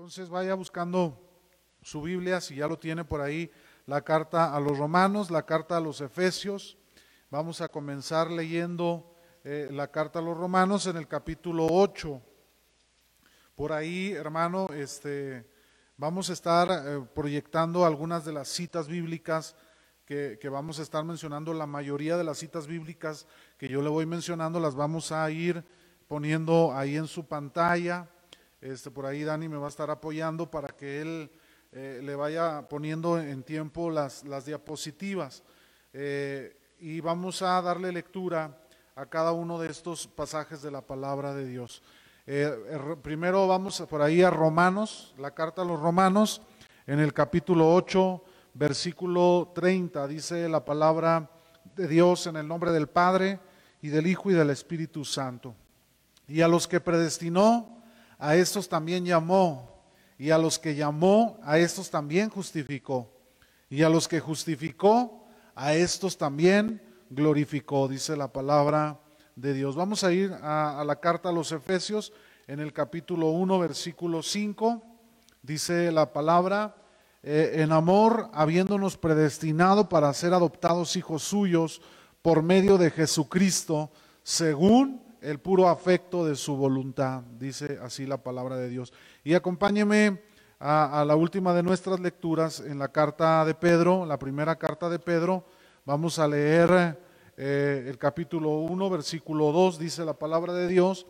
Entonces vaya buscando su Biblia, si ya lo tiene por ahí, la carta a los romanos, la carta a los efesios. Vamos a comenzar leyendo eh, la carta a los romanos en el capítulo 8. Por ahí, hermano, este, vamos a estar eh, proyectando algunas de las citas bíblicas que, que, vamos a estar mencionando. La mayoría de las citas bíblicas que yo le voy mencionando las vamos a ir poniendo ahí en su pantalla. Este, por ahí Dani me va a estar apoyando para que él eh, le vaya poniendo en tiempo las, las diapositivas. Eh, y vamos a darle lectura a cada uno de estos pasajes de la palabra de Dios. Eh, primero vamos por ahí a Romanos, la carta a los Romanos, en el capítulo 8, versículo 30, dice la palabra de Dios en el nombre del Padre y del Hijo y del Espíritu Santo. Y a los que predestinó, a estos también llamó, y a los que llamó, a estos también justificó, y a los que justificó, a estos también glorificó, dice la palabra de Dios. Vamos a ir a, la carta a los Efesios en el capítulo 1, versículo 5, dice la palabra, eh, en amor, habiéndonos predestinado para ser adoptados hijos suyos por medio de Jesucristo, según el puro afecto de su voluntad, dice así la palabra de Dios. Y acompáñeme a, la última de nuestras lecturas en la carta de Pedro, la primera carta de Pedro. Vamos a leer eh, el capítulo 1, versículo 2, dice la palabra de Dios,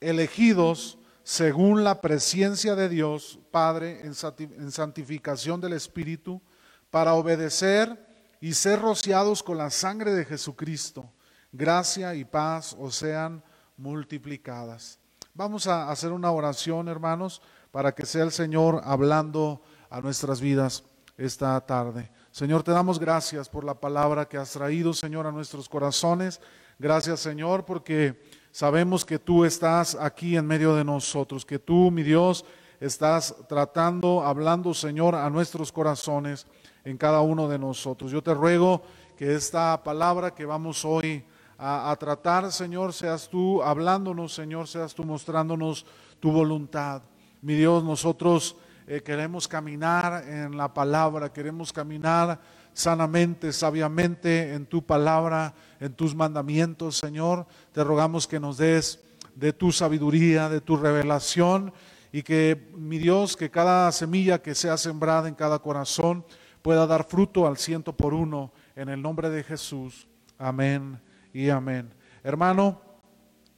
elegidos según la presencia de Dios, Padre, en santificación del Espíritu, para obedecer y ser rociados con la sangre de Jesucristo gracia y paz os sean multiplicadas. Vamos a hacer una oración, hermanos, para que sea el Señor hablando a nuestras vidas esta tarde. Señor, te damos gracias por la palabra que has traído, Señor, a nuestros corazones. Gracias, Señor, porque sabemos que tú estás aquí en medio de nosotros, que tú, mi Dios, estás tratando, hablando, Señor, a nuestros corazones en cada uno de nosotros. Yo te ruego que esta palabra que vamos hoy a, tratar, Señor, seas tú hablándonos, Señor, seas tú mostrándonos tu voluntad. Mi Dios, nosotros eh, queremos caminar en la palabra, queremos caminar sanamente, sabiamente en tu palabra, en tus mandamientos, Señor. Te rogamos que nos des de tu sabiduría, de tu revelación y que, mi Dios, que cada semilla que sea sembrada en cada corazón pueda dar fruto al ciento por uno en el nombre de Jesús. Amén y amén. Hermano,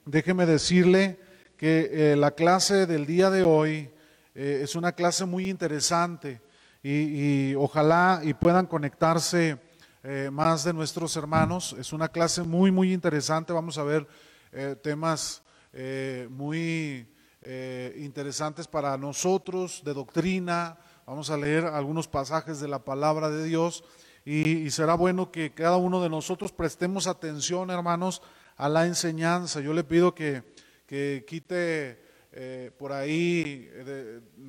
déjeme decirle que eh, la clase del día de hoy eh, es una clase muy interesante y, ojalá y puedan conectarse eh, más de nuestros hermanos. Es una clase muy, muy interesante. Vamos a ver temas muy interesantes para nosotros de doctrina. Vamos a leer algunos pasajes de la palabra de Dios y, será bueno que cada uno de nosotros prestemos atención, hermanos, a la enseñanza. Yo le pido que, quite eh, por ahí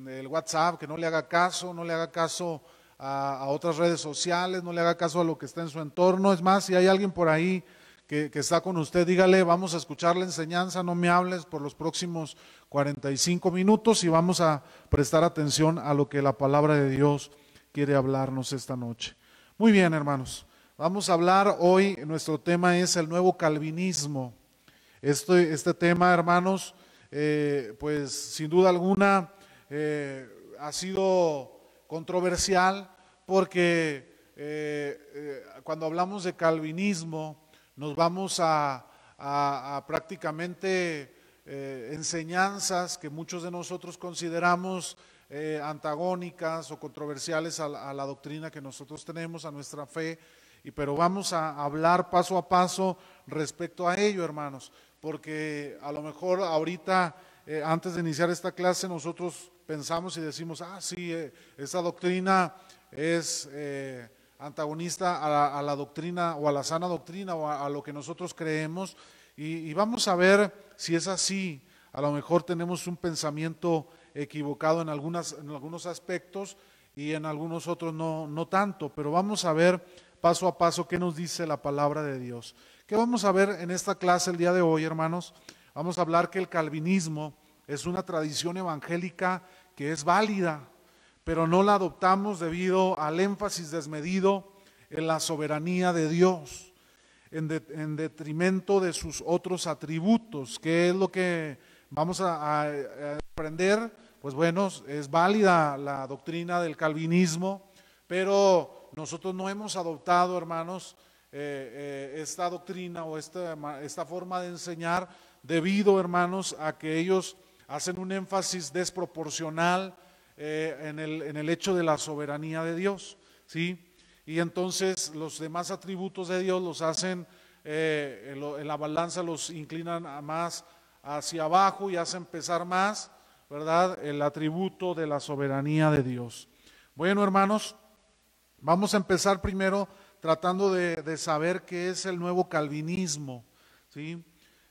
el WhatsApp, que no le haga caso, no le haga caso a, a, otras redes sociales, no le haga caso a lo que está en su entorno. Es más, si hay alguien por ahí que, que está con usted, dígale, vamos a escuchar la enseñanza, no me hables por los próximos 45 minutos y vamos a prestar atención a lo que la palabra de Dios quiere hablarnos esta noche. Muy bien, hermanos. Vamos a hablar hoy, nuestro tema es el nuevo calvinismo. Este, este tema, hermanos, eh, pues sin duda alguna eh, ha sido controversial porque eh, cuando hablamos de calvinismo nos vamos a, a, a prácticamente enseñanzas que muchos de nosotros consideramos eh, antagónicas o controversiales a la, doctrina que nosotros tenemos, a nuestra fe, y, pero vamos a hablar paso a paso respecto a ello, hermanos, porque a lo mejor ahorita, eh, antes de iniciar esta clase, nosotros pensamos y decimos, ah, sí, eh, esa doctrina es eh, antagonista a la, doctrina o a la sana doctrina o a, lo que nosotros creemos, y vamos a ver si es así. A lo mejor tenemos un pensamiento equivocado en, algunas, en algunos aspectos y en algunos otros no, no tanto, pero vamos a ver paso a paso qué nos dice la palabra de Dios. ¿Qué vamos a ver en esta clase el día de hoy, hermanos? Vamos a hablar que el calvinismo es una tradición evangélica que es válida, pero no la adoptamos debido al énfasis desmedido en la soberanía de Dios, en, detrimento de sus otros atributos. ¿Qué es lo que vamos a, aprender? Pues bueno, es válida la doctrina del calvinismo, pero nosotros no hemos adoptado, hermanos, eh, eh, esta doctrina o esta, esta forma de enseñar debido, hermanos, a que ellos hacen un énfasis desproporcional eh, en, el, en, el, hecho de la soberanía de Dios, ¿sí? Y entonces los demás atributos de Dios los hacen, eh, en, la balanza los inclinan más hacia abajo y hacen pesar más, ¿verdad? El atributo de la soberanía de Dios. Bueno, hermanos, vamos a empezar primero tratando de, saber qué es el nuevo calvinismo, ¿sí?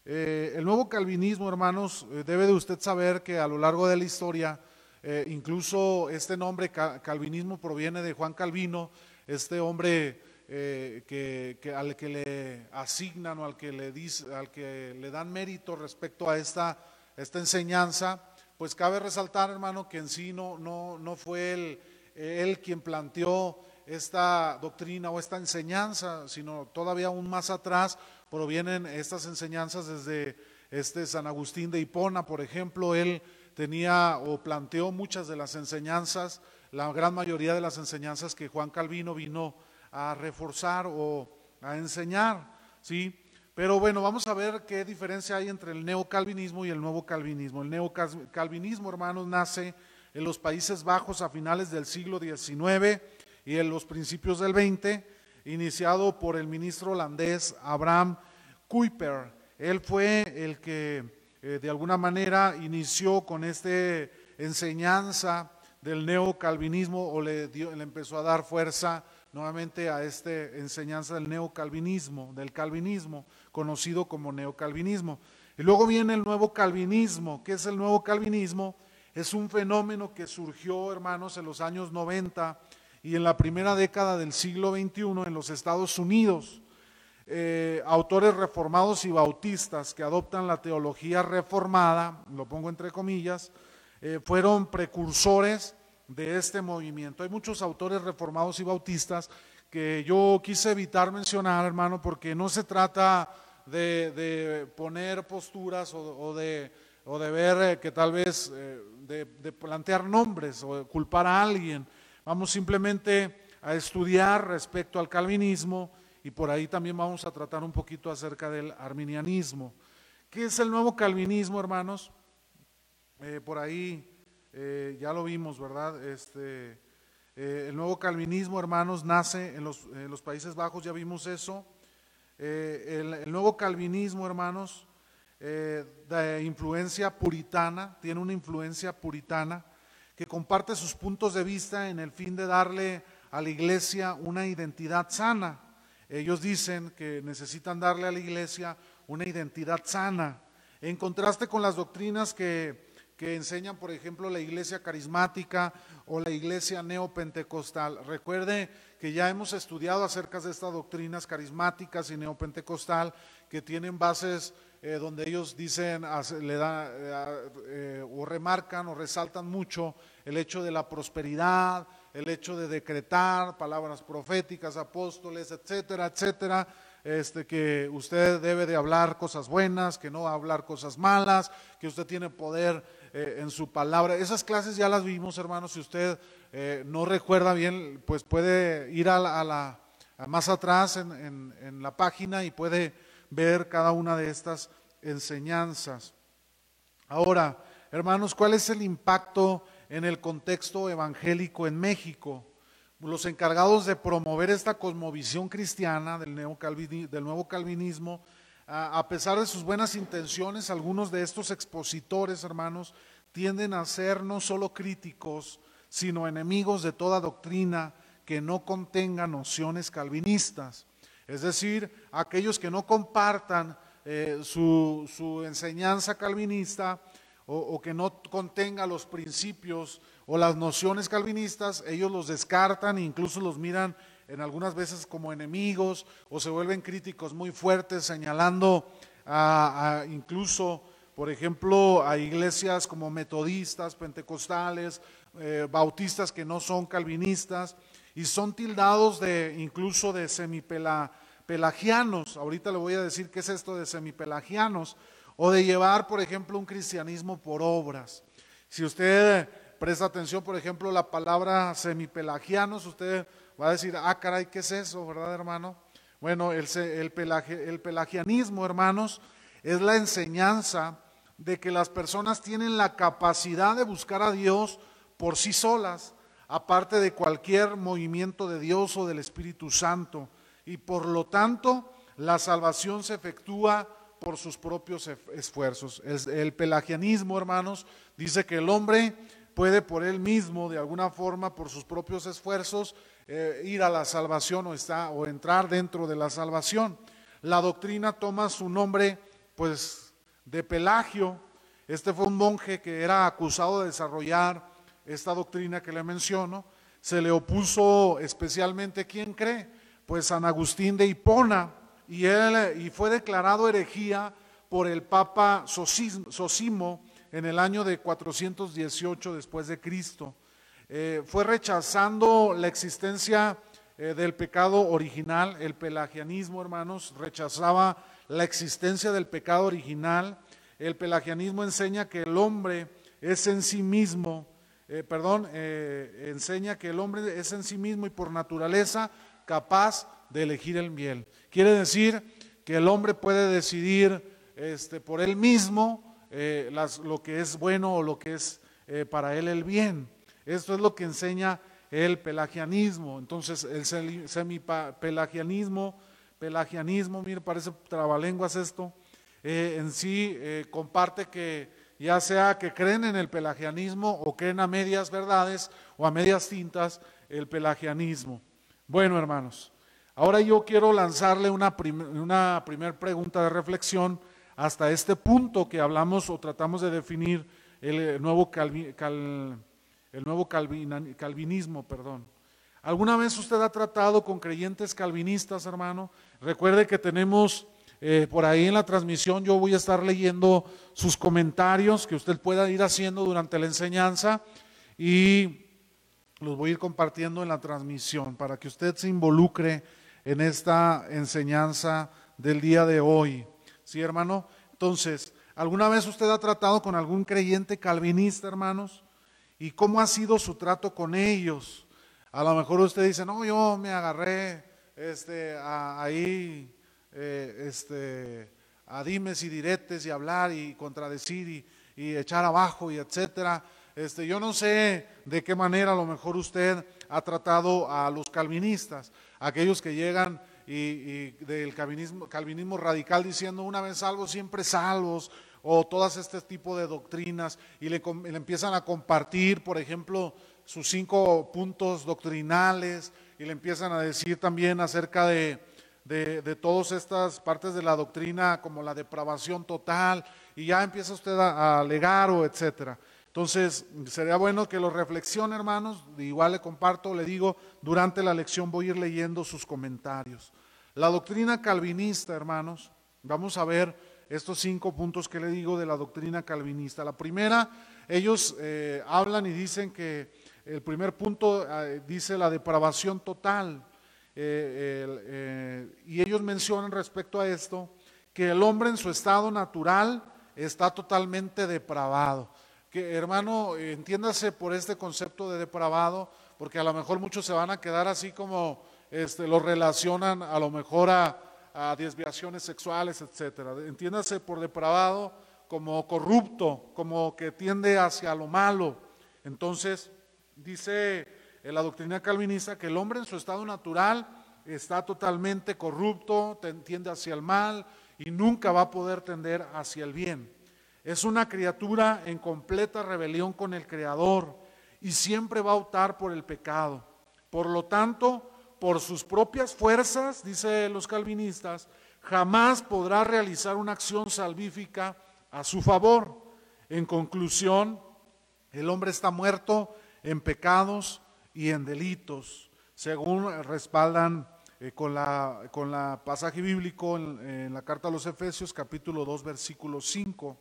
Eh, el nuevo calvinismo, hermanos, eh, debe de usted saber que a lo largo de la historia, eh, incluso este nombre calvinismo proviene de Juan Calvino, este hombre que, al que le asignan o al que le, dice, al que le dan mérito respecto a esta, esta enseñanza, pues cabe resaltar, hermano, que en sí no, no, no fue él, él quien planteó esta doctrina o esta enseñanza, sino todavía aún más atrás provienen estas enseñanzas desde este San Agustín de Hipona, por ejemplo, él tenía o planteó muchas de las enseñanzas, la gran mayoría de las enseñanzas que Juan Calvino vino a reforzar o a enseñar, ¿sí? Pero bueno, vamos a ver qué diferencia hay entre el neocalvinismo y el nuevo calvinismo. El neocalvinismo, hermanos, nace en los Países Bajos a finales del siglo XIX y en los principios del XX iniciado por el ministro holandés Abraham Kuyper. Él fue el que eh, de alguna manera inició con esta enseñanza del neocalvinismo o le, le empezó a dar fuerza nuevamente a esta enseñanza del neocalvinismo, del calvinismo, conocido como neocalvinismo. Y luego viene el nuevo calvinismo. ¿Qué es el nuevo calvinismo? Es un fenómeno que surgió, hermanos, en los años 90 y en la primera década del siglo XXI en los Estados Unidos. Eh, autores reformados y bautistas que adoptan la teología reformada, lo pongo entre comillas, eh, fueron precursores de este movimiento. Hay muchos autores reformados y bautistas que yo quise evitar mencionar, hermano, porque no se trata de, poner posturas o, de, o, de, ver eh, que tal vez de, de plantear nombres o culpar a alguien Vamos simplemente a estudiar respecto al calvinismo y por ahí también vamos a tratar un poquito acerca del arminianismo. ¿Qué es el nuevo calvinismo, hermanos? Eh, por ahí eh, ya lo vimos, ¿verdad? Este, eh, el nuevo calvinismo, hermanos, nace en los, Países Bajos, ya vimos eso. El, el, nuevo calvinismo, hermanos, de influencia puritana, tiene una influencia puritana que comparte sus puntos de vista en el fin de darle a la iglesia una identidad sana. Ellos dicen que necesitan darle a la iglesia una identidad sana, en contraste con las doctrinas que, que enseñan, por ejemplo, la iglesia carismática o la iglesia neopentecostal. Recuerde que ya hemos estudiado acerca de estas doctrinas carismáticas y neopentecostal que tienen bases eh, donde ellos dicen, le da, eh, eh, o remarcan o resaltan mucho el hecho de la prosperidad, el hecho de decretar palabras proféticas, apóstoles, etcétera, etcétera. Este, que usted debe de hablar cosas buenas, que no hablar cosas malas, que usted tiene poder en su palabra. Esas clases ya las vimos, hermanos. Si usted no recuerda bien, pues puede ir a la, más atrás en, la página y puede ver cada una de estas enseñanzas. Ahora, hermanos, ¿cuál es el impacto en el contexto evangélico en México? Los encargados de promover esta cosmovisión cristiana del, del nuevo calvinismo, a pesar de sus buenas intenciones, algunos de estos expositores, hermanos, tienden a ser no solo críticos, sino enemigos de toda doctrina que no contenga nociones calvinistas. Es decir, aquellos que no compartan eh, su, enseñanza calvinista o, que no contenga los principios o las nociones calvinistas, ellos los descartan e incluso los miran en algunas veces como enemigos o se vuelven críticos muy fuertes, señalando a, incluso por ejemplo, a iglesias como metodistas, pentecostales, eh, bautistas que no son calvinistas y son tildados de incluso de semipelagianos. Ahorita le voy a decir qué es esto de semipelagianos o de llevar, por ejemplo, un cristianismo por obras. Si usted presta atención, por ejemplo, la palabra semipelagianos, usted va a decir, ah, caray, ¿qué es eso, verdad, hermano? Bueno, el, el pelagianismo, hermanos, es la enseñanza de que las personas tienen la capacidad de buscar a Dios por sí solas, aparte de cualquier movimiento de Dios o del Espíritu Santo. Y por lo tanto, la salvación se efectúa por sus propios esfuerzos. El pelagianismo, hermanos, dice que el hombre puede por él mismo, de alguna forma, por sus propios esfuerzos, eh, ir a la salvación o, está, o entrar dentro de la salvación. La doctrina toma su nombre, pues, de Pelagio. Este fue un monje que era acusado de desarrollar esta doctrina que le menciono. Se le opuso especialmente, ¿quién cree? Pues San Agustín de Hipona. Y, él, y fue declarado herejía por el Papa Sosimo en el año de 418 después de Cristo. Eh, fue rechazando la existencia eh, del pecado original, el pelagianismo, hermanos, rechazaba la existencia del pecado original. El pelagianismo enseña que el hombre es en sí mismo, eh, perdón, enseña que el hombre es en sí mismo y por naturaleza capaz de elegir el bien. Quiere decir que el hombre puede decidir este, por él mismo eh, lo que es bueno o lo que es para él el bien. Esto es lo que enseña el pelagianismo. Entonces, el semipelagianismo pelagianismo, mire, parece trabalenguas esto, eh, en sí eh, comparte que ya sea que creen en el pelagianismo o creen a medias verdades o a medias tintas el pelagianismo. Bueno, hermanos, ahora yo quiero lanzarle una, una primera pregunta de reflexión hasta este punto que hablamos o tratamos de definir el nuevo, el nuevo calvinismo. Perdón. ¿Alguna vez usted ha tratado con creyentes calvinistas, hermano? Recuerde que tenemos eh, por ahí en la transmisión, yo voy a estar leyendo sus comentarios que usted pueda ir haciendo durante la enseñanza y los voy a ir compartiendo en la transmisión para que usted se involucre en esta enseñanza del día de hoy. ¿Sí, hermano? Entonces, ¿alguna vez usted ha tratado con algún creyente calvinista, hermanos? ¿Y cómo ha sido su trato con ellos? A lo mejor usted dice, no, yo me agarré este, a, ahí eh, este, a dimes y diretes y hablar y contradecir y, echar abajo y etcétera. Este, yo no sé de qué manera a lo mejor usted ha tratado a los calvinistas, aquellos que llegan y, del calvinismo, calvinismo radical diciendo una vez salvos, siempre salvos, o todas este tipo de doctrinas, y le, empiezan a compartir, por ejemplo, sus cinco puntos doctrinales, y le empiezan a decir también acerca de, de, todas estas partes de la doctrina como la depravación total y ya empieza usted a, alegar o etcétera. Entonces, sería bueno que lo reflexione, hermanos. Igual le comparto, le digo, durante la lección voy a ir leyendo sus comentarios. La doctrina calvinista, hermanos, vamos a ver estos cinco puntos que le digo de la doctrina calvinista. La primera, ellos eh, hablan y dicen que el primer punto eh, dice la depravación total. Eh, y ellos mencionan respecto a esto que el hombre en su estado natural está totalmente depravado. Que hermano, entiéndase por este concepto de depravado, porque a lo mejor muchos se van a quedar así como este, lo relacionan a lo mejor a, a desviaciones sexuales, etcétera. Entiéndase por depravado como corrupto, como que tiende hacia lo malo. Entonces, Dice la doctrina calvinista que el hombre en su estado natural está totalmente corrupto, tiende hacia el mal y nunca va a poder tender hacia el bien. Es una criatura en completa rebelión con el Creador y siempre va a optar por el pecado. Por lo tanto, por sus propias fuerzas, dice los calvinistas, jamás podrá realizar una acción salvífica a su favor. En conclusión, el hombre está muerto en pecados y en delitos, según respaldan eh, con, la, con la pasaje bíblico en, la carta a los Efesios capítulo 2 versículo 5.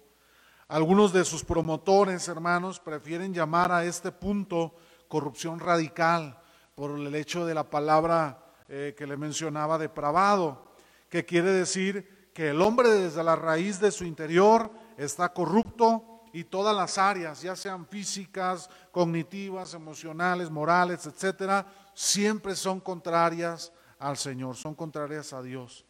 Algunos de sus promotores, hermanos, prefieren llamar a este punto corrupción radical por el hecho de la palabra eh, que le mencionaba depravado, que quiere decir que el hombre desde la raíz de su interior está corrupto y todas las áreas, ya sean físicas, cognitivas, emocionales, morales, etcétera, siempre son contrarias al Señor, son contrarias a Dios.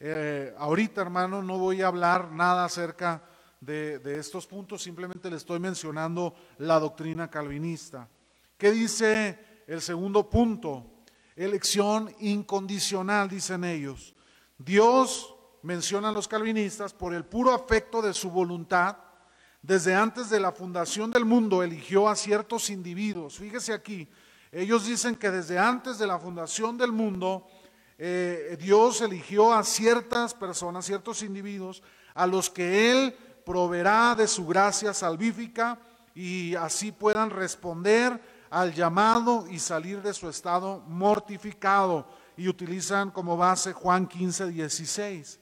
Eh, ahorita, hermano, no voy a hablar nada acerca de, de, estos puntos, simplemente le estoy mencionando la doctrina calvinista. ¿Qué dice el segundo punto? Elección incondicional, dicen ellos. Dios, mencionan los calvinistas, por el puro afecto de su voluntad, desde antes de la fundación del mundo eligió a ciertos individuos. Fíjese aquí, ellos dicen que desde antes de la fundación del mundo, eh, Dios eligió a ciertas personas, ciertos individuos, a los que Él proveerá de su gracia salvífica y así puedan responder al llamado y salir de su estado mortificado. Y utilizan como base Juan 15, 16.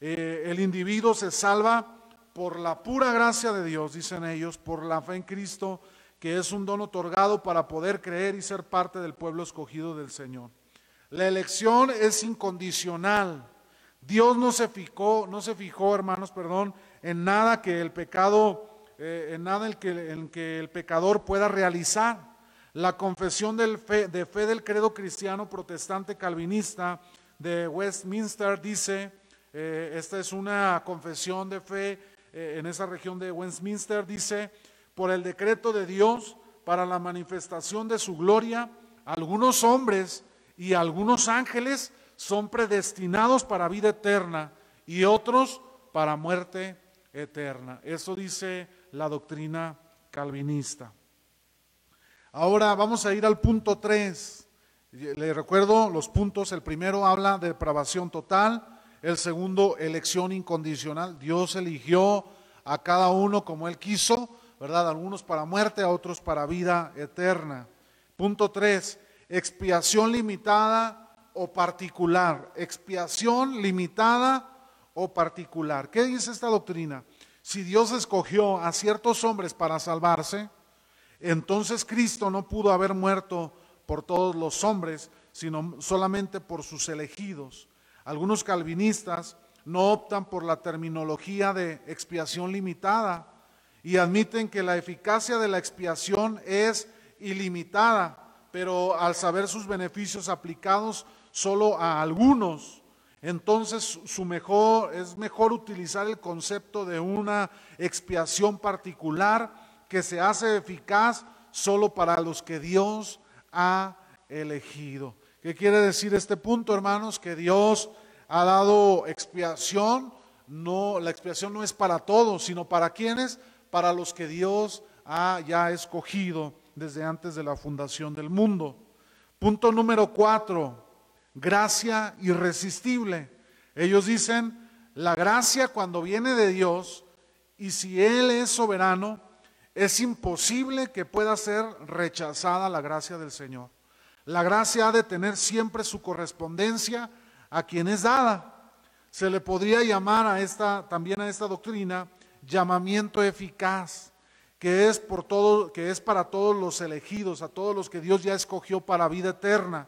Eh, el individuo se salva por la pura gracia de Dios, dicen ellos, por la fe en Cristo, que es un don otorgado para poder creer y ser parte del pueblo escogido del Señor. La elección es incondicional. Dios no se fijó, no se fijó, hermanos, perdón, en nada que el pecado, eh, en nada en que, en que el pecador pueda realizar. La confesión fe, de fe del credo cristiano protestante calvinista de Westminster dice, eh, esta es una confesión de fe eh, en esa región de Westminster, dice, por el decreto de Dios para la manifestación de su gloria, algunos hombres y algunos ángeles son predestinados para vida eterna y otros para muerte eterna. Eso dice la doctrina calvinista. Ahora vamos a ir al punto 3. Le recuerdo los puntos. El primero habla de depravación total. El segundo, elección incondicional. Dios eligió a cada uno como Él quiso, ¿verdad? Algunos para muerte, a otros para vida eterna. Punto 3, expiación limitada o particular. Expiación limitada o particular. ¿Qué dice esta doctrina? Si Dios escogió a ciertos hombres para salvarse, entonces Cristo no pudo haber muerto por todos los hombres, sino solamente por sus elegidos. Algunos calvinistas no optan por la terminología de expiación limitada y admiten que la eficacia de la expiación es ilimitada pero al saber sus beneficios aplicados solo a algunos, entonces su mejor, es mejor utilizar el concepto de una expiación particular que se hace eficaz solo para los que Dios ha elegido. ¿Qué quiere decir este punto, hermanos? Que Dios ha dado expiación, no, la expiación no es para todos, sino para quienes, para los que Dios ha ya escogido desde antes de la fundación del mundo. Punto número cuatro, gracia irresistible. Ellos dicen, la gracia cuando viene de Dios y si Él es soberano, es imposible que pueda ser rechazada la gracia del Señor. La gracia ha de tener siempre su correspondencia a quien es dada. Se le podría llamar a esta, también a esta doctrina, llamamiento eficaz que es, por todo, que es para todos los elegidos, a todos los que Dios ya escogió para vida eterna.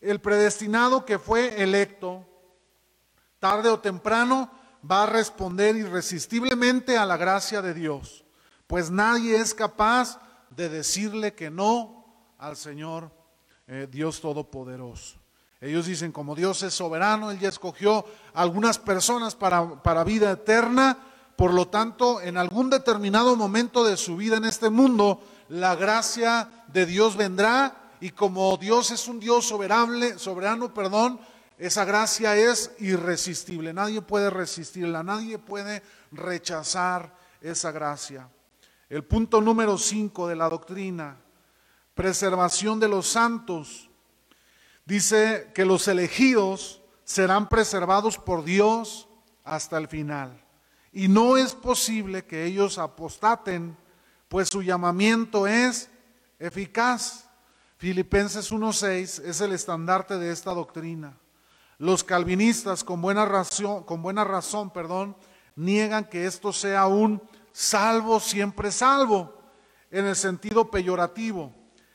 El predestinado que fue electo, tarde o temprano, va a responder irresistiblemente a la gracia de Dios, pues nadie es capaz de decirle que no al Señor eh, Dios Todopoderoso. Ellos dicen, como Dios es soberano, Él ya escogió algunas personas para, para vida eterna, por lo tanto, en algún determinado momento de su vida en este mundo, la gracia de Dios vendrá y como Dios es un Dios soberano, soberano, perdón, esa gracia es irresistible. Nadie puede resistirla, nadie puede rechazar esa gracia. El punto número 5 de la doctrina, preservación de los santos, dice que los elegidos serán preservados por Dios hasta el final. Y no es posible que ellos apostaten, pues su llamamiento es eficaz. Filipenses 1.6 es el estandarte de esta doctrina. Los calvinistas con buena razón, con buena razón, perdón, niegan que esto sea un salvo siempre salvo, en el sentido peyorativo,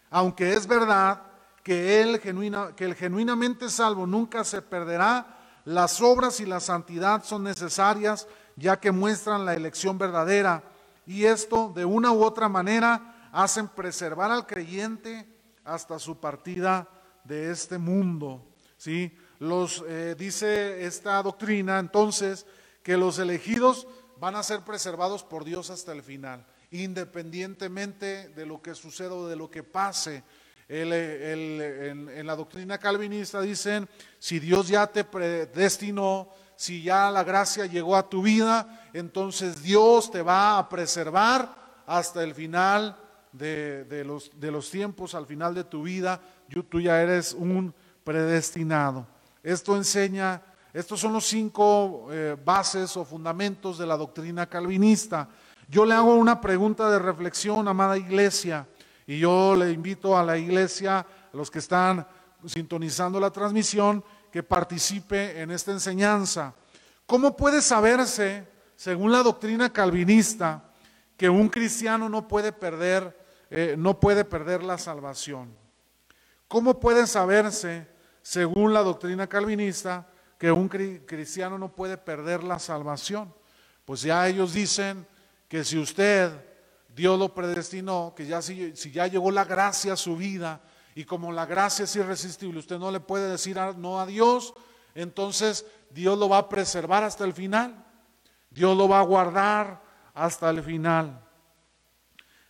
aunque es verdad que, genuina, que el genuinamente salvo nunca se perderá, las obras y la santidad son necesarias ya que muestran la elección verdadera y esto de una u otra manera hacen preservar al creyente hasta su partida de este mundo. ¿sí? Los, eh, dice esta doctrina entonces que los elegidos van a ser preservados por Dios hasta el final, independientemente de lo que suceda o de lo que pase. en, la doctrina calvinista dicen, si Dios ya te predestinó, si ya la gracia llegó a tu vida, entonces Dios te va a preservar hasta el final de, los, de los, tiempos, al final de tu vida, tú ya eres un predestinado. Esto enseña estos son los cinco eh, bases o fundamentos de la doctrina calvinista. Yo le hago una pregunta de reflexión, amada iglesia, y yo le invito a la iglesia, a los que están sintonizando la transmisión, que participe en esta enseñanza. ¿Cómo puede saberse, según la doctrina calvinista, que un cristiano no puede perder, eh, no puede perder la salvación? ¿Cómo puede saberse, según la doctrina calvinista, que un cristiano no puede perder la salvación. Pues ya ellos dicen que si usted, Dios lo predestinó, que ya si, ya llegó la gracia a su vida y como la gracia es irresistible, usted no le puede decir no a Dios, entonces Dios lo va a preservar hasta el final. Dios lo va a guardar hasta el final.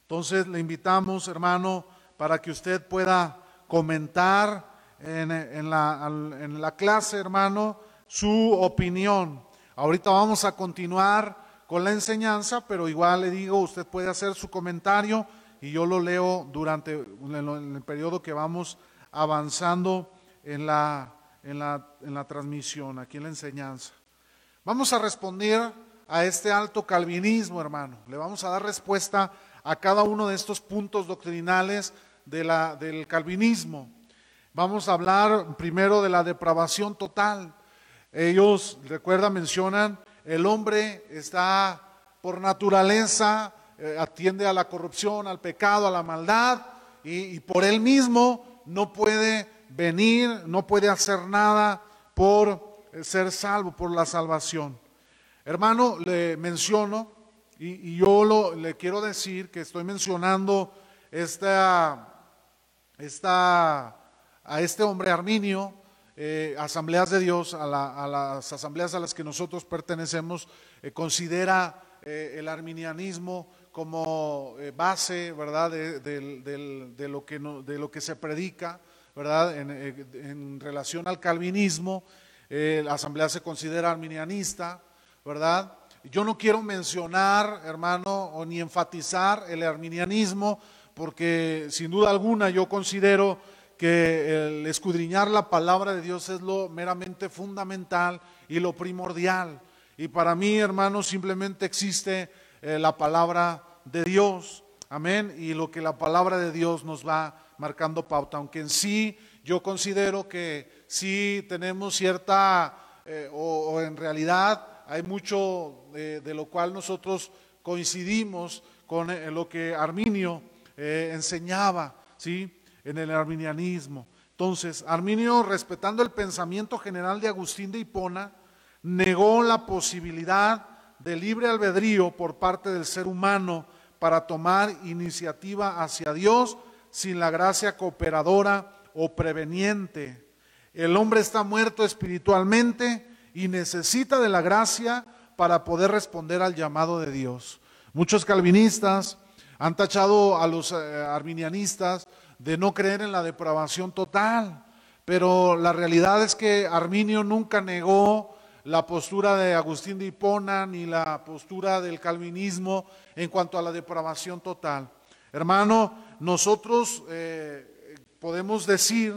Entonces le invitamos, hermano, para que usted pueda comentar en, la, en la clase, hermano, su opinión. Ahorita vamos a continuar con la enseñanza, pero igual le digo, usted puede hacer su comentario y yo lo leo durante el periodo que vamos avanzando en la, en la, en la transmisión, aquí en la enseñanza. Vamos a responder a este alto calvinismo, hermano. Le vamos a dar respuesta a cada uno de estos puntos doctrinales de la, del calvinismo. Vamos a hablar primero de la depravación total. Ellos, recuerda, mencionan, el hombre está por naturaleza, eh, atiende a la corrupción, al pecado, a la maldad, y, por él mismo no puede venir, no puede hacer nada por eh, ser salvo, por la salvación. Hermano, le menciono, y, yo lo, le quiero decir que estoy mencionando esta, esta a este hombre arminio, eh, asambleas de Dios, a, las asambleas a las que nosotros pertenecemos, eh, considera eh, el arminianismo como base, ¿verdad?, de, lo que de lo que se predica, ¿verdad?, en, relación al calvinismo. la asamblea se considera arminianista, ¿verdad? Yo no quiero mencionar, hermano, o ni enfatizar el arminianismo, porque sin duda alguna yo considero que el escudriñar la palabra de Dios es lo meramente fundamental y lo primordial. Y para mí, hermano, simplemente existe eh, la palabra de Dios. Amén. Y lo que la palabra de Dios nos va marcando pauta. Aunque en sí yo considero que sí tenemos cierta, eh, o, en realidad hay mucho de lo cual nosotros coincidimos con eh, lo que Arminio enseñaba. ¿sí? En el arminianismo. Entonces, Arminio, respetando el pensamiento general de Agustín de Hipona, negó la posibilidad de libre albedrío por parte del ser humano para tomar iniciativa hacia Dios sin la gracia cooperadora o preveniente. El hombre está muerto espiritualmente y necesita de la gracia para poder responder al llamado de Dios. Muchos calvinistas han tachado a los eh, arminianistas de no creer en la depravación total. Pero la realidad es que Arminio nunca negó la postura de Agustín de Hipona ni la postura del calvinismo en cuanto a la depravación total. Hermano, nosotros eh, podemos decir,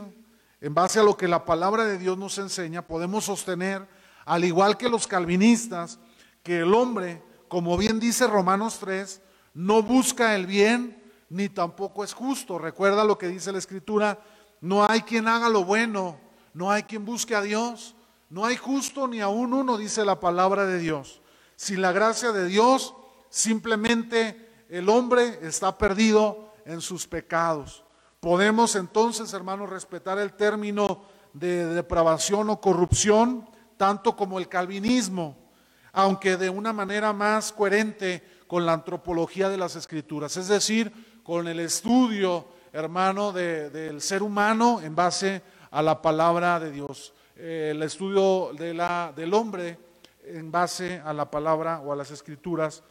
en base a lo que la palabra de Dios nos enseña, podemos sostener, al igual que los calvinistas, que el hombre, como bien dice Romanos 3, no busca el bien ni tampoco es justo. Recuerda lo que dice la Escritura, no hay quien haga lo bueno, no hay quien busque a Dios, no hay justo ni aún uno, dice la palabra de Dios. Sin la gracia de Dios, simplemente el hombre está perdido en sus pecados. Podemos entonces, hermanos, respetar el término de depravación o corrupción, tanto como el calvinismo, aunque de una manera más coherente con la antropología de las escrituras, es decir, con el estudio, hermano, del ser humano en base a la palabra de Dios, eh, el estudio de la, del hombre en base a la palabra o a las escrituras,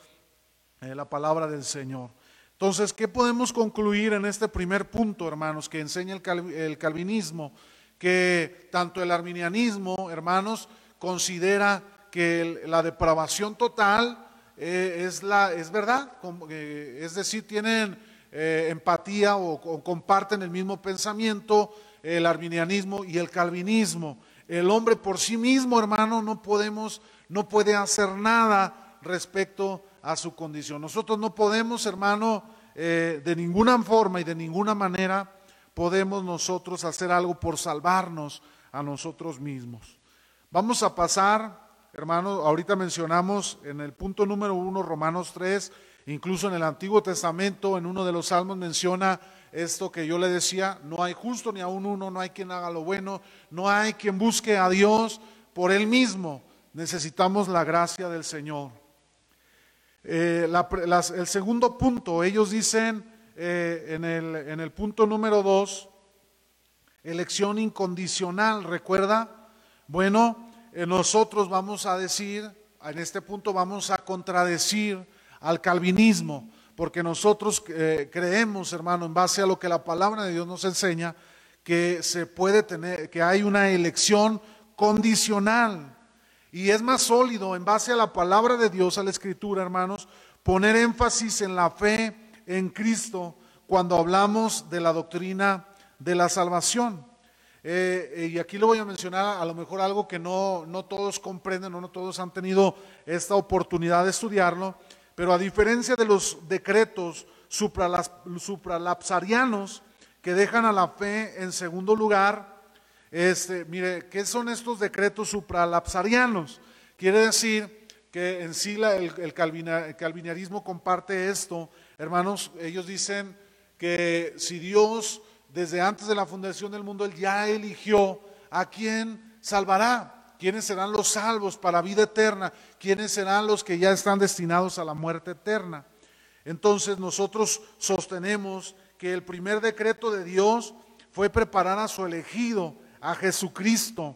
eh, la palabra del Señor. Entonces, ¿qué podemos concluir en este primer punto, hermanos, que enseña el, calvinismo? Que tanto el arminianismo, hermanos, considera que la depravación total eh, es, la, es verdad, eh, es decir, tienen eh, empatía o, comparten el mismo pensamiento el arminianismo y el calvinismo. El hombre por sí mismo, hermano, no podemos, no puede hacer nada respecto a su condición. Nosotros no podemos, hermano, eh, de ninguna forma y de ninguna manera podemos nosotros hacer algo por salvarnos a nosotros mismos. Vamos a pasar, hermano, ahorita mencionamos en el punto número uno, Romanos 3, incluso en el Antiguo Testamento, en uno de los salmos menciona esto que yo le decía, no hay justo ni aún uno, no hay quien haga lo bueno, no hay quien busque a Dios por él mismo. Necesitamos la gracia del Señor. Eh, el segundo punto, ellos dicen eh, en, el, en, el, punto número dos, elección incondicional, ¿recuerda? Bueno, eh, nosotros vamos a decir, en este punto vamos a contradecir al calvinismo, porque nosotros creemos, hermano, en base a lo que la palabra de Dios nos enseña, que se puede tener, que hay una elección condicional. Y es más sólido en base a la palabra de Dios, a la escritura, hermanos, poner énfasis en la fe en Cristo cuando hablamos de la doctrina de la salvación. Eh, y aquí lo voy a mencionar a lo mejor algo que no, no todos comprenden o no todos han tenido esta oportunidad de estudiarlo, pero a diferencia de los decretos supralapsarianos que dejan a la fe en segundo lugar, este, mire, ¿qué son estos decretos supralapsarianos? Quiere decir que en sí el, calvinarismo comparte esto. Hermanos, ellos dicen que si Dios desde antes de la fundación del mundo, Él ya eligió a quién salvará, quiénes serán los salvos para vida eterna, quiénes serán los que ya están destinados a la muerte eterna. Entonces nosotros sostenemos que el primer decreto de Dios fue preparar a su elegido a Jesucristo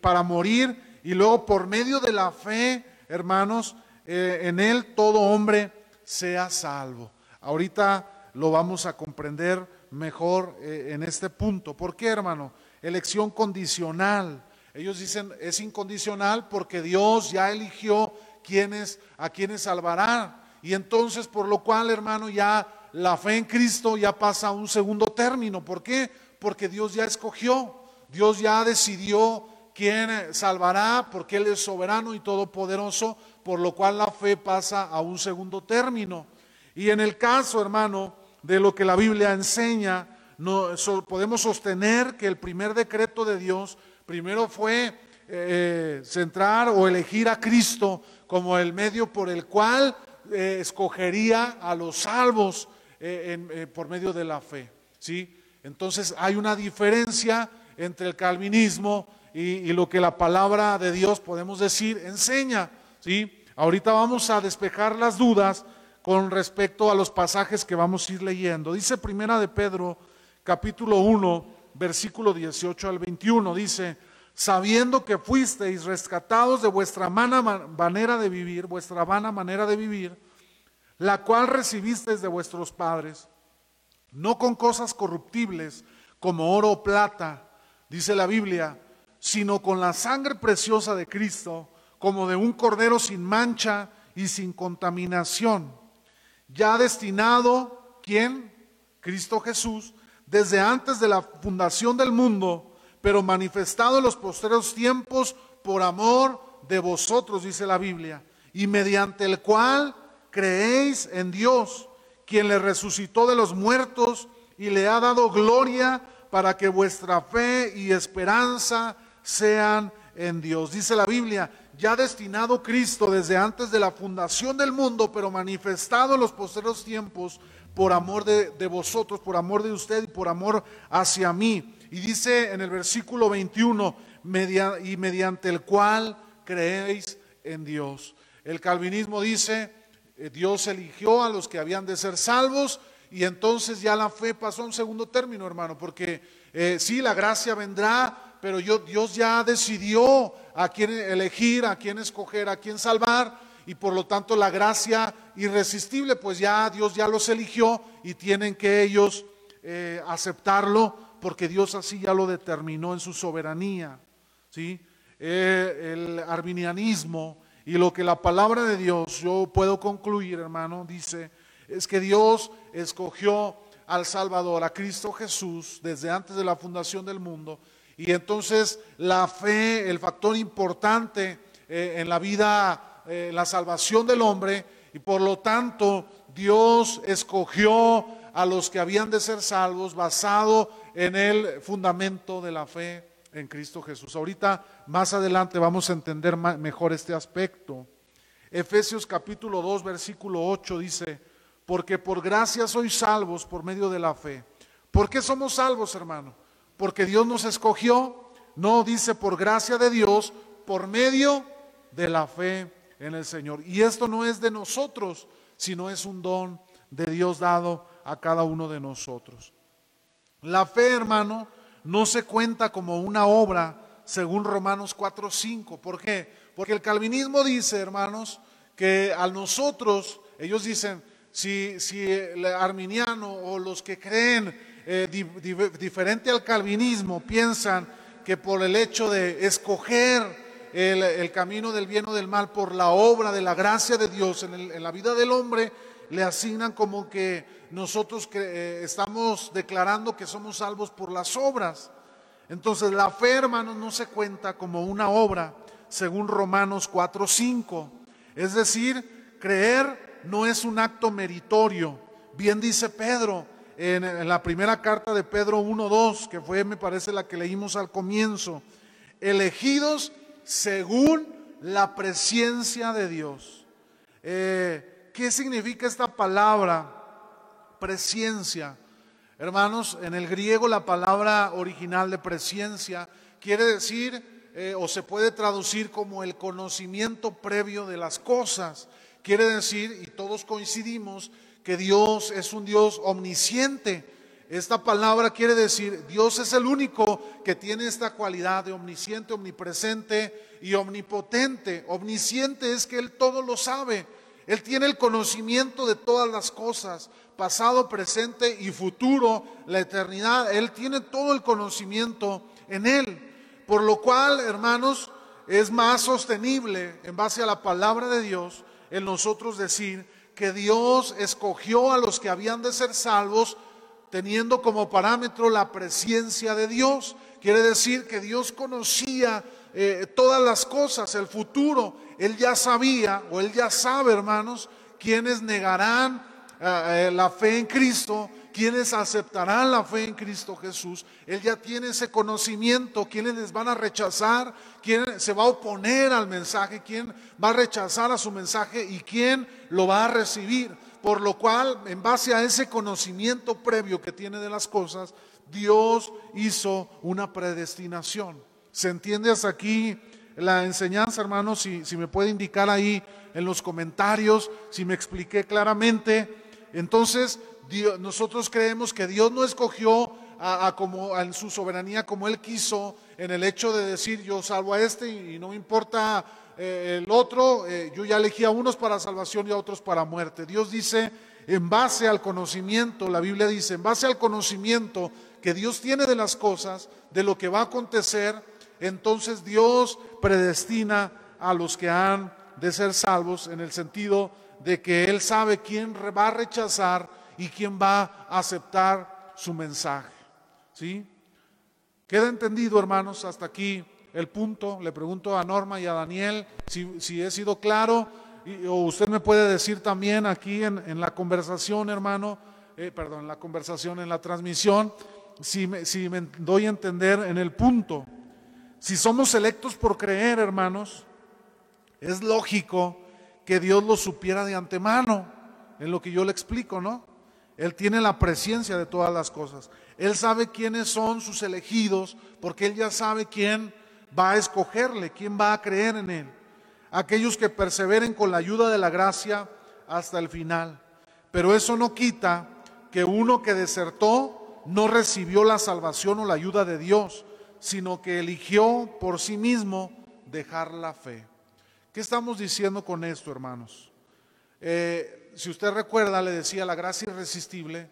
para morir y luego por medio de la fe, hermanos, eh, en Él todo hombre sea salvo. Ahorita lo vamos a comprender mejor eh, en este punto. ¿Por qué, hermano? Elección condicional. Ellos dicen es incondicional porque Dios ya eligió quienes, a quienes salvará. Y entonces, por lo cual, hermano, ya la fe en Cristo ya pasa a un segundo término. ¿Por qué? Porque Dios ya escogió. Dios ya decidió quién salvará porque Él es soberano y todopoderoso, por lo cual la fe pasa a un segundo término. Y en el caso, hermano, de lo que la Biblia enseña, no, podemos sostener que el primer decreto de Dios primero fue eh, centrar o elegir a Cristo como el medio por el cual eh, escogería a los salvos eh, por medio de la fe. ¿sí? Entonces hay una diferencia entre el calvinismo y, lo que la palabra de Dios, podemos decir, enseña. ¿sí? Ahorita vamos a despejar las dudas con respecto a los pasajes que vamos a ir leyendo. Dice Primera de Pedro, capítulo 1, versículo 18 al 21, dice, sabiendo que fuisteis rescatados de vuestra vana manera de vivir, vuestra vana manera de vivir, la cual recibisteis de vuestros padres, no con cosas corruptibles como oro o plata, dice la Biblia, sino con la sangre preciosa de Cristo, como de un cordero sin mancha y sin contaminación, ya destinado, ¿quién? Cristo Jesús, desde antes de la fundación del mundo, pero manifestado en los posteriores tiempos por amor de vosotros, dice la Biblia, y mediante el cual creéis en Dios, quien le resucitó de los muertos y le ha dado gloria para que vuestra fe y esperanza sean en Dios. Dice la Biblia, ya destinado Cristo desde antes de la fundación del mundo, pero manifestado en los posteriores tiempos por amor de, vosotros, por amor de usted y por amor hacia mí. Y dice en el versículo 21, y mediante el cual creéis en Dios. El calvinismo dice, eh, Dios eligió a los que habían de ser salvos y entonces ya la fe pasó a un segundo término, hermano, porque eh, sí, la gracia vendrá, pero yo, Dios ya decidió a quién elegir, a quién escoger, a quién salvar, y por lo tanto la gracia irresistible, pues ya Dios ya los eligió y tienen que ellos eh, aceptarlo, porque Dios así ya lo determinó en su soberanía. ¿sí? Eh, el arminianismo y lo que la palabra de Dios, yo puedo concluir, hermano, dice, es que Dios escogió al Salvador, a Cristo Jesús, desde antes de la fundación del mundo, y entonces la fe, el factor importante eh, en la vida, eh, la salvación del hombre, y por lo tanto Dios escogió a los que habían de ser salvos basado en el fundamento de la fe en Cristo Jesús. Ahorita, más adelante, vamos a entender mejor este aspecto. Efesios capítulo 2, versículo 8 dice, porque por gracia sois salvos por medio de la fe. ¿Por qué somos salvos, hermano? porque Dios nos escogió, no dice por gracia de Dios, por medio de la fe en el Señor. Y esto no es de nosotros, sino es un don de Dios dado a cada uno de nosotros. La fe, hermano, no se cuenta como una obra según Romanos 4:5. ¿Por qué? Porque el calvinismo dice, hermanos, que a nosotros, ellos dicen, si, si el arminiano o los que creen eh, diferente al calvinismo, piensan que por el hecho de escoger el, camino del bien o del mal por la obra de la gracia de Dios en, la vida del hombre, le asignan como que nosotros eh, estamos declarando que somos salvos por las obras. Entonces la fe, hermanos, no se cuenta como una obra, según Romanos 4:5. Es decir, creer no es un acto meritorio. Bien dice Pedro, en, la primera carta de Pedro 1.2, que fue, me parece, la que leímos al comienzo, elegidos según la presencia de Dios. Eh, ¿Qué significa esta palabra? Presencia. Hermanos, en el griego la palabra original de presencia quiere decir eh, o se puede traducir como el conocimiento previo de las cosas. Quiere decir, y todos coincidimos, que Dios es un Dios omnisciente. Esta palabra quiere decir, Dios es el único que tiene esta cualidad de omnisciente, omnipresente y omnipotente. Omnisciente es que Él todo lo sabe. Él tiene el conocimiento de todas las cosas, pasado, presente y futuro, la eternidad. Él tiene todo el conocimiento en Él. Por lo cual, hermanos, es más sostenible en base a la palabra de Dios en nosotros decir que Dios escogió a los que habían de ser salvos teniendo como parámetro la presencia de Dios. Quiere decir que Dios conocía eh, todas las cosas, el futuro. Él ya sabía, o él ya sabe, hermanos, quienes negarán eh, eh, la fe en Cristo quienes aceptarán la fe en Cristo Jesús. Él ya tiene ese conocimiento, quienes les van a rechazar, quién se va a oponer al mensaje, quién va a rechazar a su mensaje y quién lo va a recibir. Por lo cual, en base a ese conocimiento previo que tiene de las cosas, Dios hizo una predestinación. ¿Se entiende hasta aquí la enseñanza, hermanos? Si, si me puede indicar ahí en los comentarios, si me expliqué claramente. Entonces, nosotros creemos que Dios no escogió a, como, en su soberanía como Él quiso, en el hecho de decir yo salvo a este y, no me importa eh, el otro, eh, yo ya elegí a unos para salvación y a otros para muerte. Dios dice, en base al conocimiento, la Biblia dice, en base al conocimiento que Dios tiene de las cosas, de lo que va a acontecer, entonces Dios predestina a los que han de ser salvos en el sentido de que Él sabe quién va a rechazar y quién va a aceptar su mensaje. ¿Sí? ¿Queda entendido, hermanos, hasta aquí el punto? Le pregunto a Norma y a Daniel si, he sido claro. o usted me puede decir también aquí en, la conversación, hermano, eh, perdón, en la conversación, en la transmisión, si me, si me doy a entender en el punto. Si somos electos por creer, hermanos, Es lógico que Dios lo supiera de antemano, en lo que yo le explico, ¿no? Él tiene la presencia de todas las cosas. Él sabe quiénes son sus elegidos, porque Él ya sabe quién va a escogerle, quién va a creer en Él. Aquellos que perseveren con la ayuda de la gracia hasta el final. Pero eso no quita que uno que desertó no recibió la salvación o la ayuda de Dios, sino que eligió por sí mismo dejar la fe. ¿Qué estamos diciendo con esto, hermanos? Eh, si usted recuerda, le decía la gracia irresistible,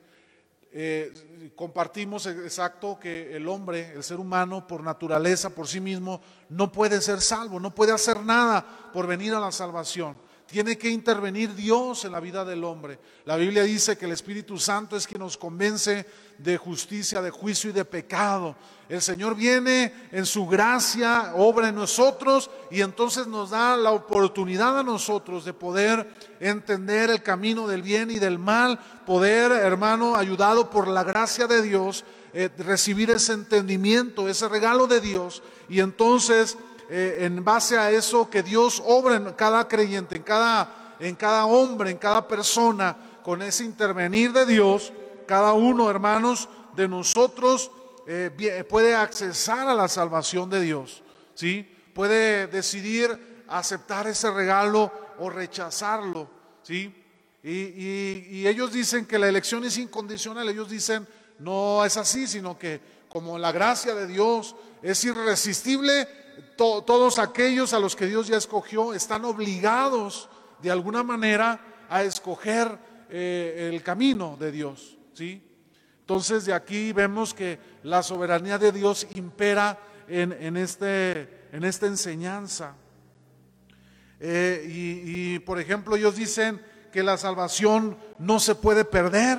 eh, compartimos exacto que el hombre, el ser humano, por naturaleza, por sí mismo, no puede ser salvo, no puede hacer nada por venir a la salvación. Tiene que intervenir Dios en la vida del hombre. La Biblia dice que el Espíritu Santo es quien nos convence de justicia, de juicio y de pecado. El Señor viene en su gracia, obra en nosotros y entonces nos da la oportunidad a nosotros de poder entender el camino del bien y del mal, poder, hermano, ayudado por la gracia de Dios, eh, recibir ese entendimiento, ese regalo de Dios y entonces eh, en base a eso que Dios obra en cada creyente, en cada, en cada hombre, en cada persona, con ese intervenir de Dios, cada uno, hermanos, de nosotros eh, puede accesar a la salvación de Dios, ¿sí? Puede decidir aceptar ese regalo o rechazarlo, ¿sí? Y, y ellos dicen que la elección es incondicional, ellos dicen no es así, sino que como la gracia de Dios es irresistible, todos aquellos a los que Dios ya escogió están obligados de alguna manera a escoger eh, el camino de Dios. ¿sí? Entonces de aquí vemos que la soberanía de Dios impera en, este, en esta enseñanza. Eh, y, y por ejemplo ellos dicen que la salvación no se puede perder,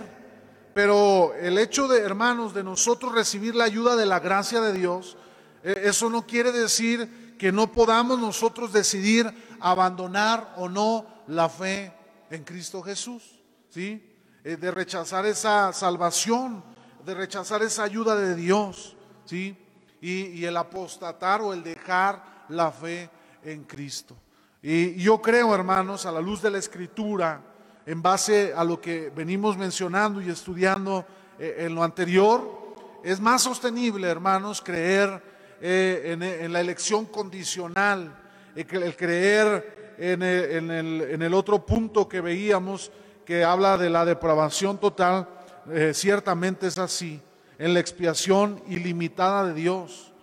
pero el hecho de, hermanos, de nosotros recibir la ayuda de la gracia de Dios, eso no quiere decir que no podamos nosotros decidir abandonar o no la fe en Cristo Jesús, ¿sí? Eh, de rechazar esa salvación, de rechazar esa ayuda de Dios, ¿sí? Y, el apostatar o el dejar la fe en Cristo. Y yo creo, hermanos, a la luz de la Escritura, en base a lo que venimos mencionando y estudiando eh, en lo anterior, es más sostenible, hermanos, creer eh, en, la elección condicional, el, creer en el, otro punto que veíamos que habla de la depravación total, eh, ciertamente es así, en la expiación ilimitada de Dios.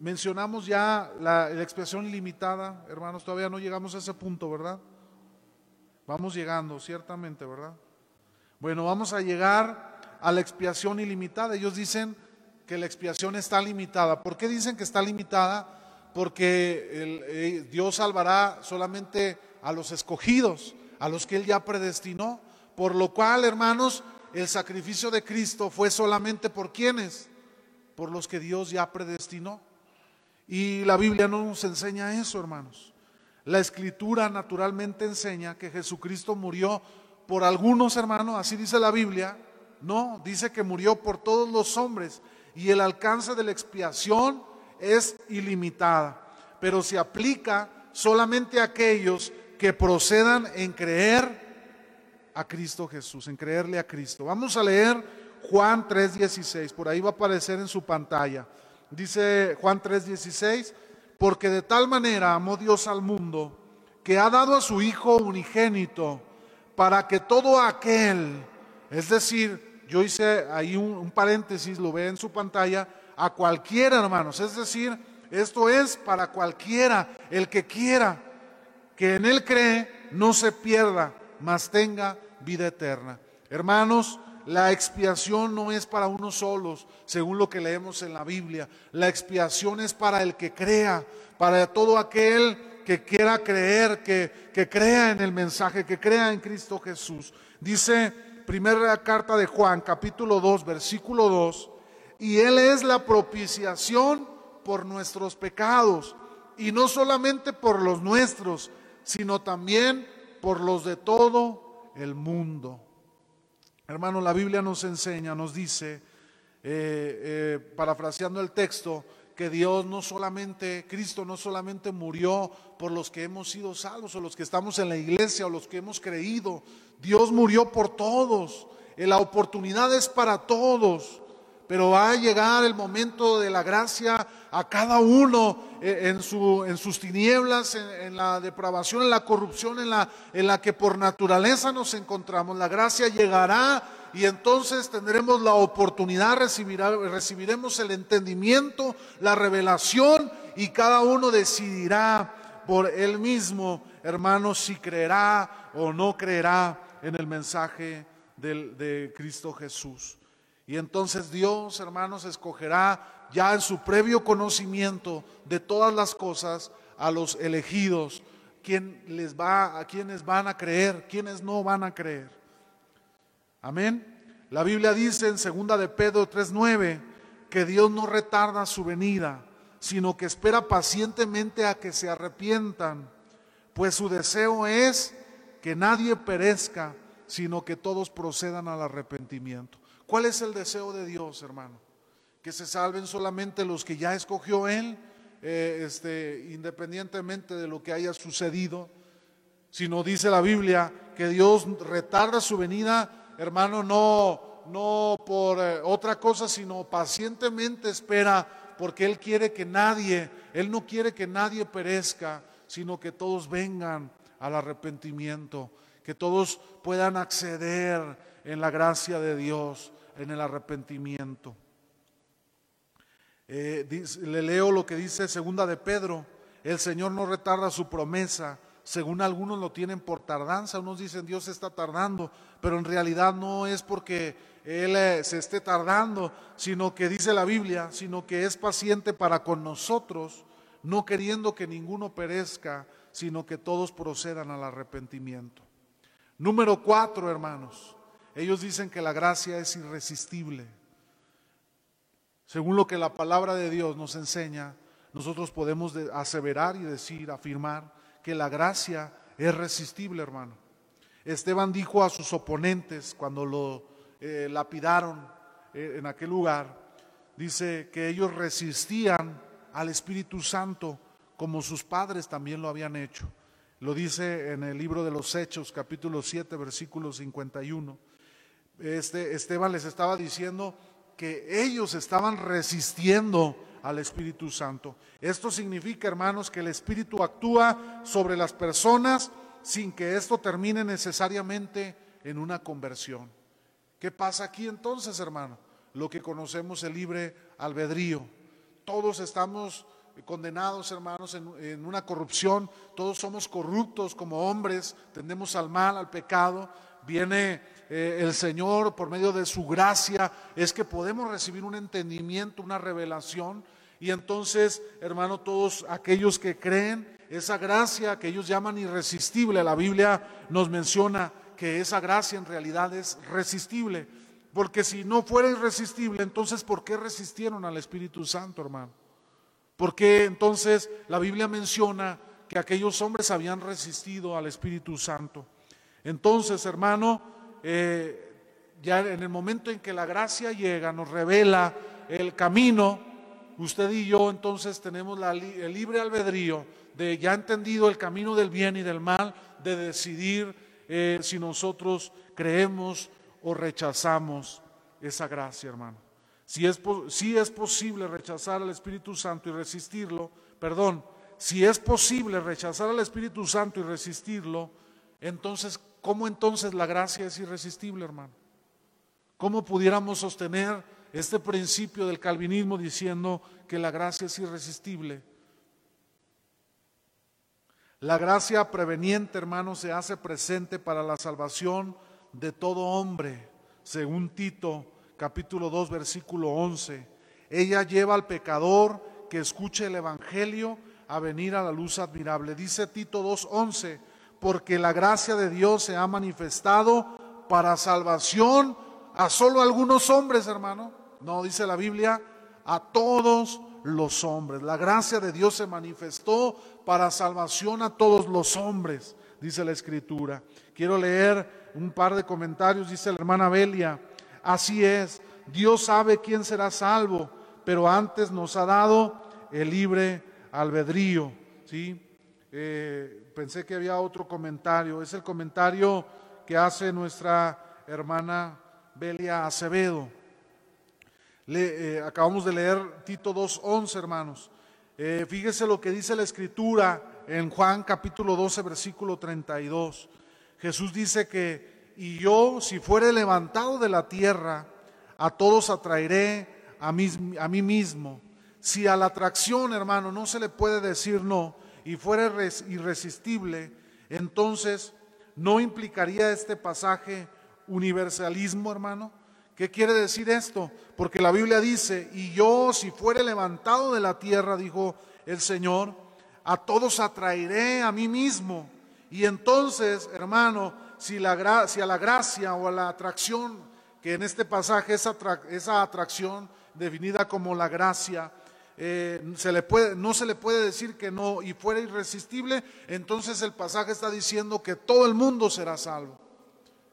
Mencionamos ya la, expiación ilimitada, hermanos, todavía no llegamos a ese punto, ¿verdad? Vamos llegando, ciertamente, ¿verdad? Bueno, vamos a llegar a la expiación ilimitada. Ellos dicen que la expiación está limitada. ¿Por qué dicen que está limitada? Porque eh, Dios salvará solamente a los escogidos, a los que Él ya predestinó. Por lo cual, hermanos, el sacrificio de Cristo fue solamente por quienes, por los que Dios ya predestinó. Y la Biblia no nos enseña eso, hermanos. La escritura naturalmente enseña que Jesucristo murió por algunos hermanos, así dice la Biblia, no, dice que murió por todos los hombres y el alcance de la expiación es ilimitada, pero se aplica solamente a aquellos que procedan en creer a Cristo Jesús, en creerle a Cristo. Vamos a leer Juan 3:16, por ahí va a aparecer en su pantalla. Dice Juan 3:16, porque de tal manera amó Dios al mundo que ha dado a su Hijo unigénito para que todo aquel, es decir, yo hice ahí un, paréntesis, lo ve en su pantalla, a cualquiera, hermanos, es decir, esto es para cualquiera, el que quiera, que en él cree, no se pierda, mas tenga vida eterna. Hermanos, la expiación no es para unos solos, según lo que leemos en la Biblia. La expiación es para el que crea, para todo aquel que quiera creer, que, que crea en el mensaje, que crea en Cristo Jesús. Dice primera carta de Juan, capítulo 2, versículo 2, y Él es la propiciación por nuestros pecados, y no solamente por los nuestros, sino también por los de todo el mundo. Hermano, la Biblia nos enseña, nos dice eh, eh, parafraseando el texto, que Dios no solamente, Cristo no solamente murió por los que hemos sido salvos o los que estamos en la iglesia o los que hemos creído, Dios murió por todos. La oportunidad es para todos, pero va a llegar el momento de la gracia a cada uno en, su, en sus tinieblas, en, la depravación, en la corrupción en la, en la que por naturaleza nos encontramos. La gracia llegará y entonces tendremos la oportunidad, recibiremos el entendimiento, la revelación y cada uno decidirá por él mismo, hermanos, si creerá o no creerá en el mensaje de Cristo Jesús. Y entonces Dios, hermanos, escogerá ya en su previo conocimiento de todas las cosas a los elegidos, quién les va, a quienes van a creer, quienes no van a creer. Amén. La Biblia dice en segunda de Pedro 3:9 que Dios no retarda su venida, sino que espera pacientemente a que se arrepientan, pues su deseo es que nadie perezca, sino que todos procedan al arrepentimiento. ¿Cuál es el deseo de Dios, hermano? Que se salven solamente los que ya escogió Él, eh, este, independientemente de lo que haya sucedido, sino dice la Biblia que Dios retarda su venida hermano, no, no por eh, otra cosa, sino pacientemente espera, porque Él quiere que nadie, Él no quiere que nadie perezca, sino que todos vengan al arrepentimiento, que todos puedan acceder en la gracia de Dios, en el arrepentimiento. Eh, le leo lo que dice segunda de Pedro, el Señor no retarda su promesa, según algunos lo tienen por tardanza, unos dicen Dios está tardando, pero en realidad no es porque Él eh, se esté tardando, sino que dice la Biblia, sino que es paciente para con nosotros, no queriendo que ninguno perezca, sino que todos procedan al arrepentimiento. Número cuatro, hermanos, ellos dicen que la gracia es irresistible. Según lo que la palabra de Dios nos enseña, nosotros podemos aseverar y decir, afirmar, que la gracia es resistible, hermano. Esteban dijo a sus oponentes cuando lo eh, lapidaron eh, en aquel lugar, dice que ellos resistían al Espíritu Santo como sus padres también lo habían hecho. Lo dice en el libro de los Hechos, capítulo 7, versículo 51. Este, Esteban les estaba diciendo que ellos estaban resistiendo al Espíritu Santo. Esto significa, hermanos, que el Espíritu actúa sobre las personas sin que esto termine necesariamente en una conversión. ¿Qué pasa aquí entonces, hermano? Lo que conocemos el libre albedrío. Todos estamos condenados, hermanos, en, una corrupción. Todos somos corruptos como hombres, tendemos al mal, al pecado. Viene eh, el Señor por medio de su gracia, es que podemos recibir un entendimiento, una revelación. Y entonces, hermano, todos aquellos que creen, esa gracia que ellos llaman irresistible, la Biblia nos menciona que esa gracia en realidad es resistible. Porque si no fuera irresistible, entonces ¿por qué resistieron al Espíritu Santo, hermano? Porque entonces la Biblia menciona que aquellos hombres habían resistido al Espíritu Santo. Entonces, hermano, eh, ya en el momento en que la gracia llega, nos revela el camino, usted y yo entonces tenemos el libre albedrío de ya entendido el camino del bien y del mal, de decidir eh, si nosotros creemos o rechazamos esa gracia, hermano. Si es, si es posible rechazar al Espíritu Santo y resistirlo, perdón, si es posible rechazar al Espíritu Santo y resistirlo, entonces, ¿cómo entonces la gracia es irresistible, hermano? ¿Cómo pudiéramos sostener este principio del calvinismo diciendo que la gracia es irresistible? La gracia preveniente, hermano, se hace presente para la salvación de todo hombre, según Tito capítulo 2, versículo 11. Ella lleva al pecador que escuche el Evangelio a venir a la luz admirable. Dice Tito 2.11, porque la gracia de Dios se ha manifestado para salvación a solo algunos hombres, hermano. No, dice la Biblia, a todos los hombres. La gracia de Dios se manifestó para salvación a todos los hombres, dice la Escritura. Quiero leer un par de comentarios, dice la hermana Belia. Así es, Dios sabe quién será salvo, pero antes nos ha dado el libre albedrío. ¿sí? Eh, pensé que había otro comentario, es el comentario que hace nuestra hermana Belia Acevedo. Le, eh, acabamos de leer Tito 2.11, hermanos. Eh, fíjese lo que dice la escritura en Juan capítulo 12, versículo 32. Jesús dice que, y yo, si fuere levantado de la tierra, a todos atraeré a mí, a mí mismo. Si a la atracción, hermano, no se le puede decir no y fuera irresistible, entonces no implicaría este pasaje universalismo, hermano. ¿Qué quiere decir esto? Porque la Biblia dice, y yo si fuere levantado de la tierra, dijo el Señor, a todos atraeré a mí mismo. Y entonces, hermano, si, la, a la gracia o a la atracción, que en este pasaje esa, esa atracción definida como la gracia, eh, no se le puede decir que no y fuera irresistible, entonces el pasaje está diciendo que todo el mundo será salvo,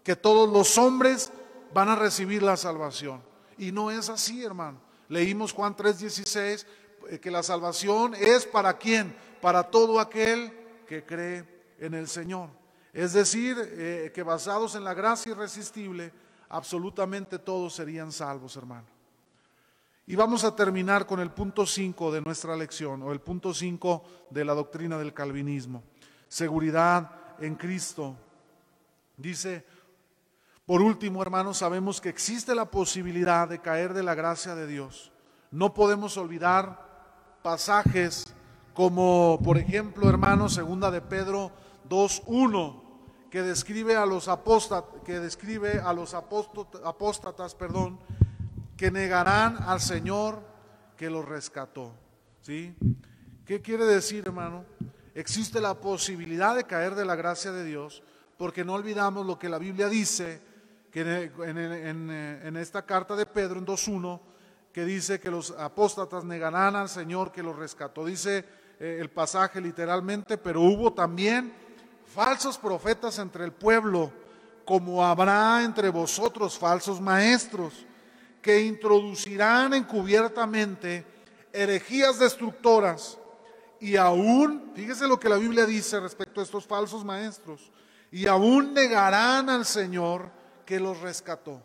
que todos los hombres van a recibir la salvación. Y no es así, hermano. Leímos Juan 3:16, eh, que la salvación es para quién? Para todo aquel que cree en el Señor. Es decir, eh, que basados en la gracia irresistible, absolutamente todos serían salvos, hermano. Y vamos a terminar con el punto 5 de nuestra lección, o el punto 5 de la doctrina del calvinismo. Seguridad en Cristo. Dice, por último, hermanos, sabemos que existe la posibilidad de caer de la gracia de Dios. No podemos olvidar pasajes como, por ejemplo, hermanos, segunda de Pedro 2.1, que describe a los apóstatas, que describe a los apóstatas, perdón, que negarán al Señor que los rescató. ¿Sí? ¿Qué quiere decir, hermano? Existe la posibilidad de caer de la gracia de Dios, porque no olvidamos lo que la Biblia dice, que en, esta carta de Pedro, en 2.1, que dice que los apóstatas negarán al Señor que los rescató. Dice eh, el pasaje literalmente, pero hubo también falsos profetas entre el pueblo, como habrá entre vosotros falsos maestros, que introducirán encubiertamente herejías destructoras y aún, fíjese lo que la Biblia dice respecto a estos falsos maestros, y aún negarán al Señor que los rescató.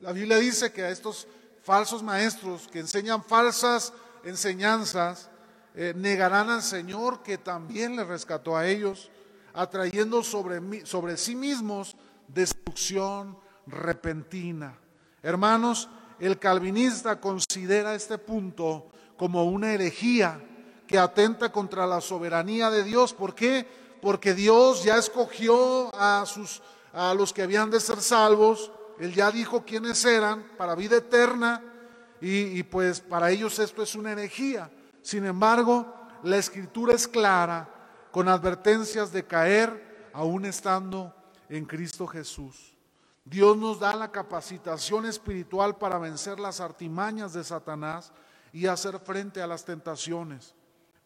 La Biblia dice que a estos falsos maestros que enseñan falsas enseñanzas, eh, negarán al Señor que también les rescató a ellos atrayendo sobre, sobre sí mismos destrucción repentina. Hermanos, el calvinista considera este punto como una herejía que atenta contra la soberanía de Dios. ¿Por qué? Porque Dios ya escogió a, sus, a los que habían de ser salvos, Él ya dijo quiénes eran para vida eterna y, pues para ellos esto es una herejía. Sin embargo, la escritura es clara con advertencias de caer aún estando en Cristo Jesús. Dios nos da la capacitación espiritual para vencer las artimañas de Satanás y hacer frente a las tentaciones.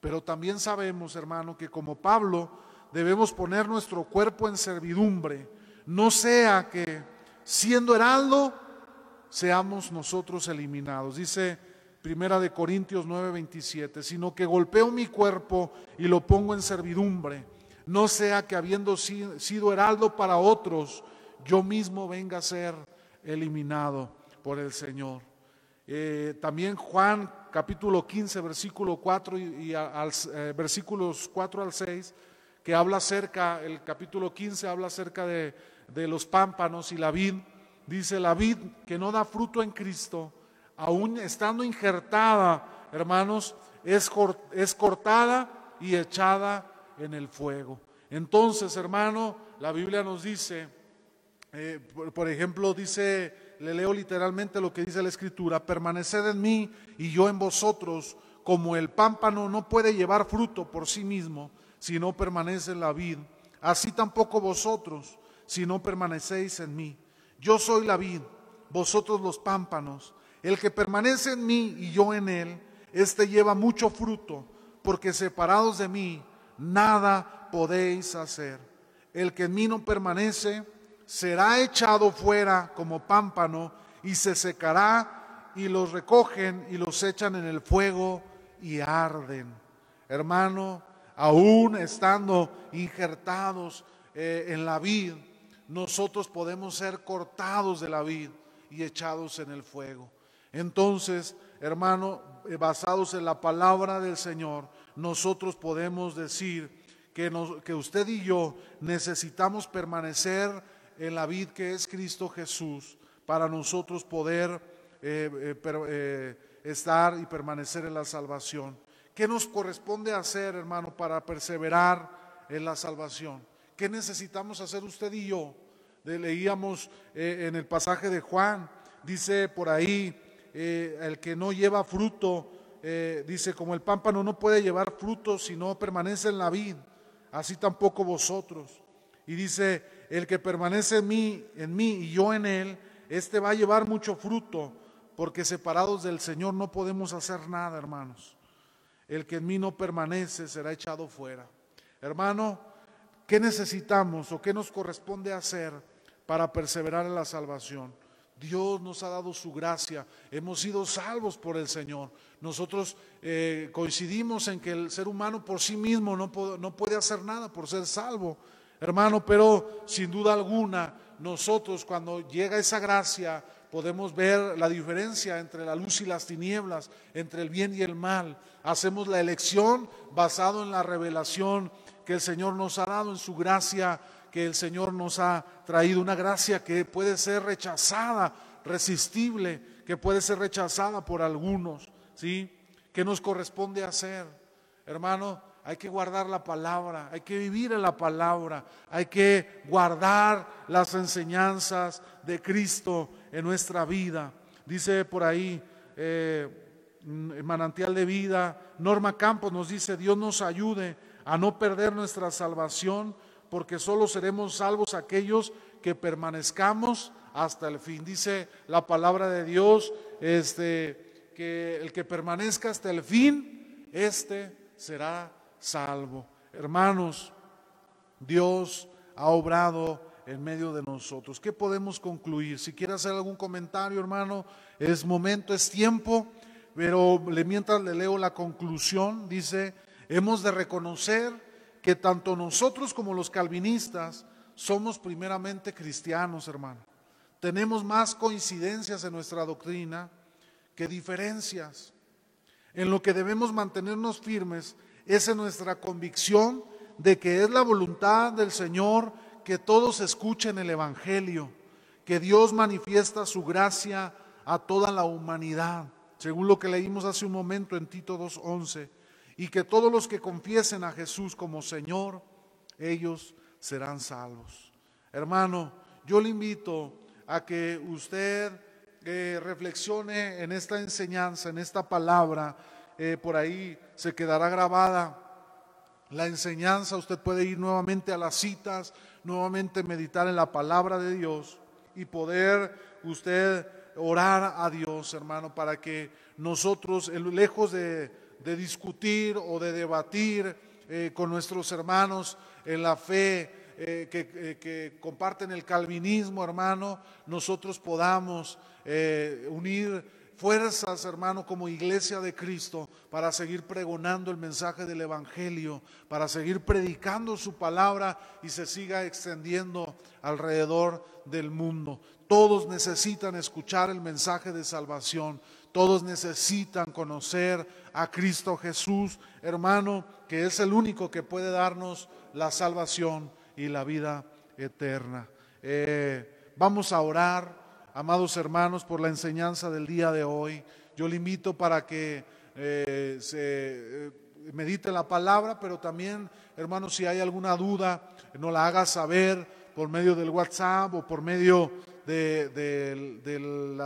Pero también sabemos, hermano, que como Pablo debemos poner nuestro cuerpo en servidumbre, no sea que siendo heraldo seamos nosotros eliminados. Dice Primera de Corintios 9:27, sino que golpeo mi cuerpo y lo pongo en servidumbre, no sea que habiendo sido heraldo para otros, yo mismo venga a ser eliminado por el Señor. Eh, también Juan capítulo 15, versículo 4 y, al, eh, versículos 4 al 6, que habla acerca, el capítulo 15 habla acerca de, de los pámpanos y la vid. Dice, la vid que no da fruto en Cristo, aún estando injertada, hermanos, es, es cortada y echada en el fuego. Entonces, hermano, la Biblia nos dice, eh, por, ejemplo, dice, le leo literalmente lo que dice la Escritura, permaneced en mí y yo en vosotros, como el pámpano no puede llevar fruto por sí mismo si no permanece en la vid, así tampoco vosotros si no permanecéis en mí. Yo soy la vid, vosotros los pámpanos. El que permanece en mí y yo en él, éste lleva mucho fruto, porque separados de mí, nada podéis hacer. El que en mí no permanece, será echado fuera como pámpano y se secará y los recogen y los echan en el fuego y arden. Hermano, aún estando injertados eh, en la vid, nosotros podemos ser cortados de la vid y echados en el fuego. Entonces, hermano, eh, basados en la palabra del Señor, nosotros podemos decir que, usted y yo necesitamos permanecer en la vid que es Cristo Jesús para nosotros poder eh, estar y permanecer en la salvación. ¿Qué nos corresponde hacer, hermano, para perseverar en la salvación? ¿Qué necesitamos hacer usted y yo? leíamos eh, en el pasaje de Juan, dice por ahí, eh, el que no lleva fruto, eh, dice, como el pámpano no puede llevar fruto si no permanece en la vid, así tampoco vosotros. Y dice, el que permanece en mí, en mí y yo en él, este va a llevar mucho fruto, porque separados del Señor no podemos hacer nada, hermanos el que en mí no permanece será echado fuera. Hermano, ¿qué necesitamos o qué nos corresponde hacer para perseverar en la salvación? Dios nos ha dado su gracia, hemos sido salvos por el Señor. Nosotros eh, coincidimos en que el ser humano por sí mismo no, no puede hacer nada por ser salvo, hermano, pero sin duda alguna nosotros cuando llega esa gracia podemos ver la diferencia entre la luz y las tinieblas, entre el bien y el mal. Hacemos la elección basado en la revelación que el Señor nos ha dado, en su gracia que el Señor nos ha traído, una gracia que puede ser rechazada, resistible, que puede ser rechazada por algunos, ¿sí? ¿Qué nos corresponde hacer? Hermano, hay que guardar la palabra, hay que vivir en la palabra, hay que guardar las enseñanzas de Cristo en nuestra vida. Dice por ahí, eh, manantial de vida, Norma Campos nos dice, Dios nos ayude a no perder nuestra salvación, porque solo seremos salvos aquellos que permanezcamos hasta el fin. Dice la palabra de Dios, este, que el que permanezca hasta el fin, este será salvo. Hermanos, Dios ha obrado en medio de nosotros. ¿Qué podemos concluir? Si quiere hacer algún comentario, hermano, es momento, es tiempo, pero mientras le leo la conclusión, dice, hemos de reconocer que tanto nosotros como los calvinistas somos primeramente cristianos, hermano. Tenemos más coincidencias en nuestra doctrina que diferencias. En lo que debemos mantenernos firmes es nuestra convicción de que es la voluntad del Señor que todos escuchen el Evangelio, que Dios manifiesta su gracia a toda la humanidad, según lo que leímos hace un momento en Tito 2.11, y que todos los que confiesen a Jesús como Señor, ellos serán salvos. Hermano, yo le invito a que usted eh, reflexione en esta enseñanza, en esta palabra, eh, por ahí se quedará grabada la enseñanza, usted puede ir nuevamente a las citas, nuevamente meditar en la palabra de Dios y poder usted orar a Dios, hermano, para que nosotros, lejos de, discutir o de debatir eh, con nuestros hermanos en la fe, eh, que, que, comparten el calvinismo, hermano, nosotros podamos unir fuerzas, hermano, como iglesia de Cristo, para seguir pregonando el mensaje del Evangelio, para seguir predicando su palabra y se siga extendiendo alrededor del mundo. Todos necesitan escuchar el mensaje de salvación. Todos necesitan conocer a Cristo Jesús, hermano, que es el único que puede darnos la salvación y la vida eterna. Eh, vamos a orar amados hermanos, por la enseñanza del día de hoy. Yo le invito para que eh, se eh, medite la palabra, pero también, hermanos, si hay alguna duda, no la haga saber por medio del WhatsApp o por medio de,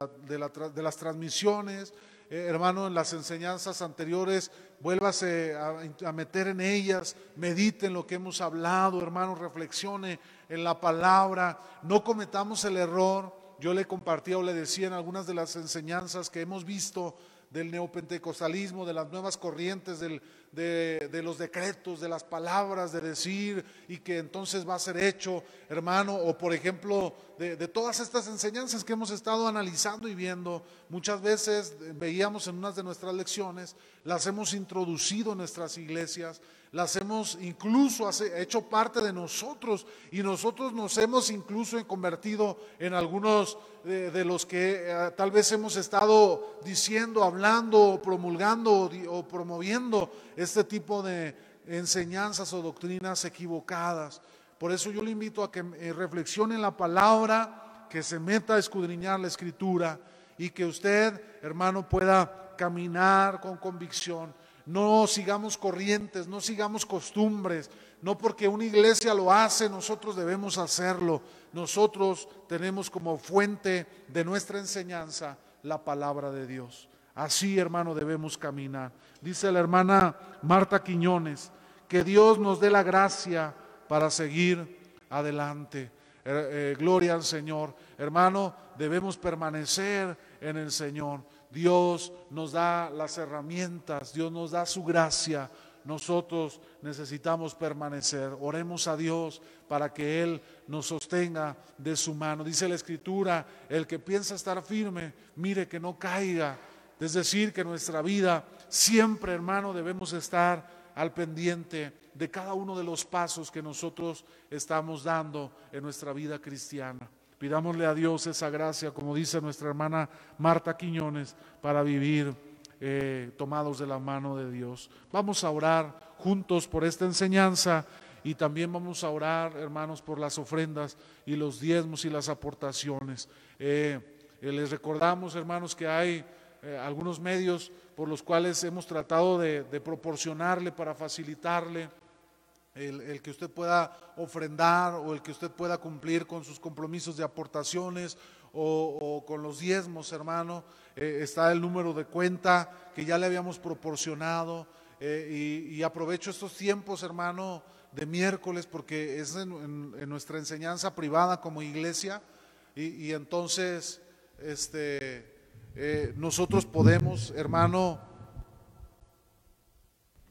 las transmisiones. Eh, hermano, en las enseñanzas anteriores, vuélvase a, a, meter en ellas, medite en lo que hemos hablado, hermano, reflexione en la palabra, no cometamos el error yo le compartía o le decía en algunas de las enseñanzas que hemos visto del neopentecostalismo, de las nuevas corrientes, de, los decretos, de las palabras, de decir y que entonces va a ser hecho, hermano, o por ejemplo, de, de todas estas enseñanzas que hemos estado analizando y viendo, muchas veces veíamos en unas de nuestras lecciones, las hemos introducido en nuestras iglesias, las hemos incluso hecho parte de nosotros y nosotros nos hemos incluso convertido en algunos de, los que eh, tal vez hemos estado diciendo, hablando, promulgando o, o promoviendo este tipo de enseñanzas o doctrinas equivocadas. Por eso yo le invito a que eh, reflexione en la palabra, que se meta a escudriñar la escritura y que usted, hermano, pueda caminar con convicción no sigamos corrientes, no sigamos costumbres, no porque una iglesia lo hace, nosotros debemos hacerlo. Nosotros tenemos como fuente de nuestra enseñanza la palabra de Dios. Así, hermano, debemos caminar. Dice la hermana Marta Quiñones, que Dios nos dé la gracia para seguir adelante. Eh, eh, gloria al Señor. Hermano, debemos permanecer en el Señor. Dios nos da las herramientas, Dios nos da su gracia. Nosotros necesitamos permanecer. Oremos a Dios para que Él nos sostenga de su mano. Dice la Escritura, el que piensa estar firme, mire que no caiga. Es decir, que nuestra vida siempre, hermano, debemos estar al pendiente de cada uno de los pasos que nosotros estamos dando en nuestra vida cristiana. Pidámosle a Dios esa gracia, como dice nuestra hermana Marta Quiñones, para vivir eh, tomados de la mano de Dios. Vamos a orar juntos por esta enseñanza y también vamos a orar, hermanos, por las ofrendas y los diezmos y las aportaciones. Eh, eh, les recordamos, hermanos, que hay algunos medios por los cuales hemos tratado de proporcionarle para facilitarle el, que usted pueda ofrendar o el que usted pueda cumplir con sus compromisos de aportaciones o, con los diezmos, hermano. Eh, está el número de cuenta que ya le habíamos proporcionado. Eh, y, aprovecho estos tiempos, hermano, de miércoles, porque es en, nuestra enseñanza privada como iglesia. Y, entonces, este, eh, nosotros podemos, hermano,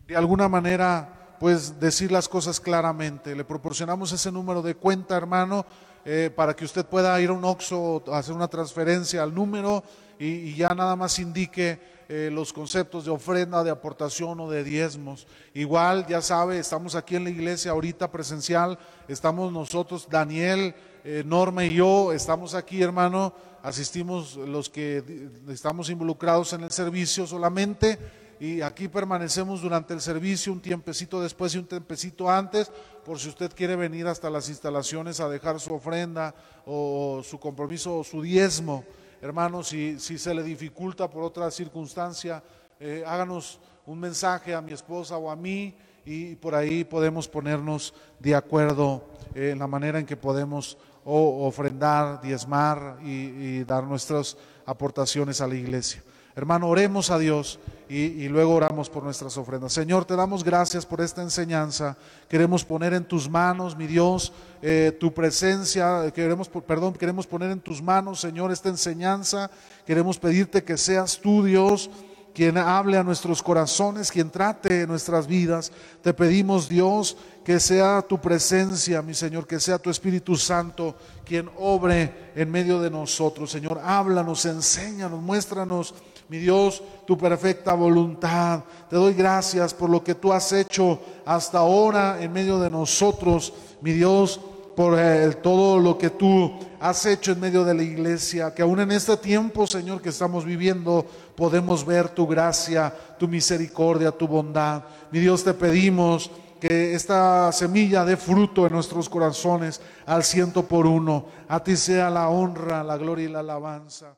de alguna manera pues decir las cosas claramente. Le proporcionamos ese número de cuenta, hermano, eh, para que usted pueda ir a un OXO, hacer una transferencia al número y, ya nada más indique eh, los conceptos de ofrenda, de aportación o de diezmos. Igual, ya sabe, estamos aquí en la iglesia ahorita presencial, estamos nosotros, Daniel, eh, Norma y yo, estamos aquí, hermano, asistimos los que estamos involucrados en el servicio solamente y aquí permanecemos durante el servicio un tiempecito después y un tiempecito antes, por si usted quiere venir hasta las instalaciones a dejar su ofrenda o su compromiso o su diezmo. Hermanos, si, si se le dificulta por otra circunstancia, eh, háganos un mensaje a mi esposa o a mí y por ahí podemos ponernos de acuerdo en la manera en que podemos ofrendar, diezmar y dar nuestras aportaciones a la iglesia. Hermano, oremos a Dios y, luego oramos por nuestras ofrendas. Señor, te damos gracias por esta enseñanza. Queremos poner en tus manos, mi Dios, eh, tu presencia. Queremos, perdón, queremos poner en tus manos, Señor, esta enseñanza. Queremos pedirte que seas tú, Dios quien hable a nuestros corazones, quien trate nuestras vidas. Te pedimos, Dios, que sea tu presencia, mi Señor, que sea tu Espíritu Santo quien obre en medio de nosotros. Señor, háblanos, enséñanos, muéstranos mi Dios, tu perfecta voluntad. Te doy gracias por lo que tú has hecho hasta ahora en medio de nosotros, mi Dios, por eh, todo lo que tú has hecho en medio de la iglesia, que aún en este tiempo, Señor, que estamos viviendo, podemos ver tu gracia, tu misericordia, tu bondad. Mi Dios, te pedimos que esta semilla dé fruto en nuestros corazones al ciento por uno. A ti sea la honra, la gloria y la alabanza.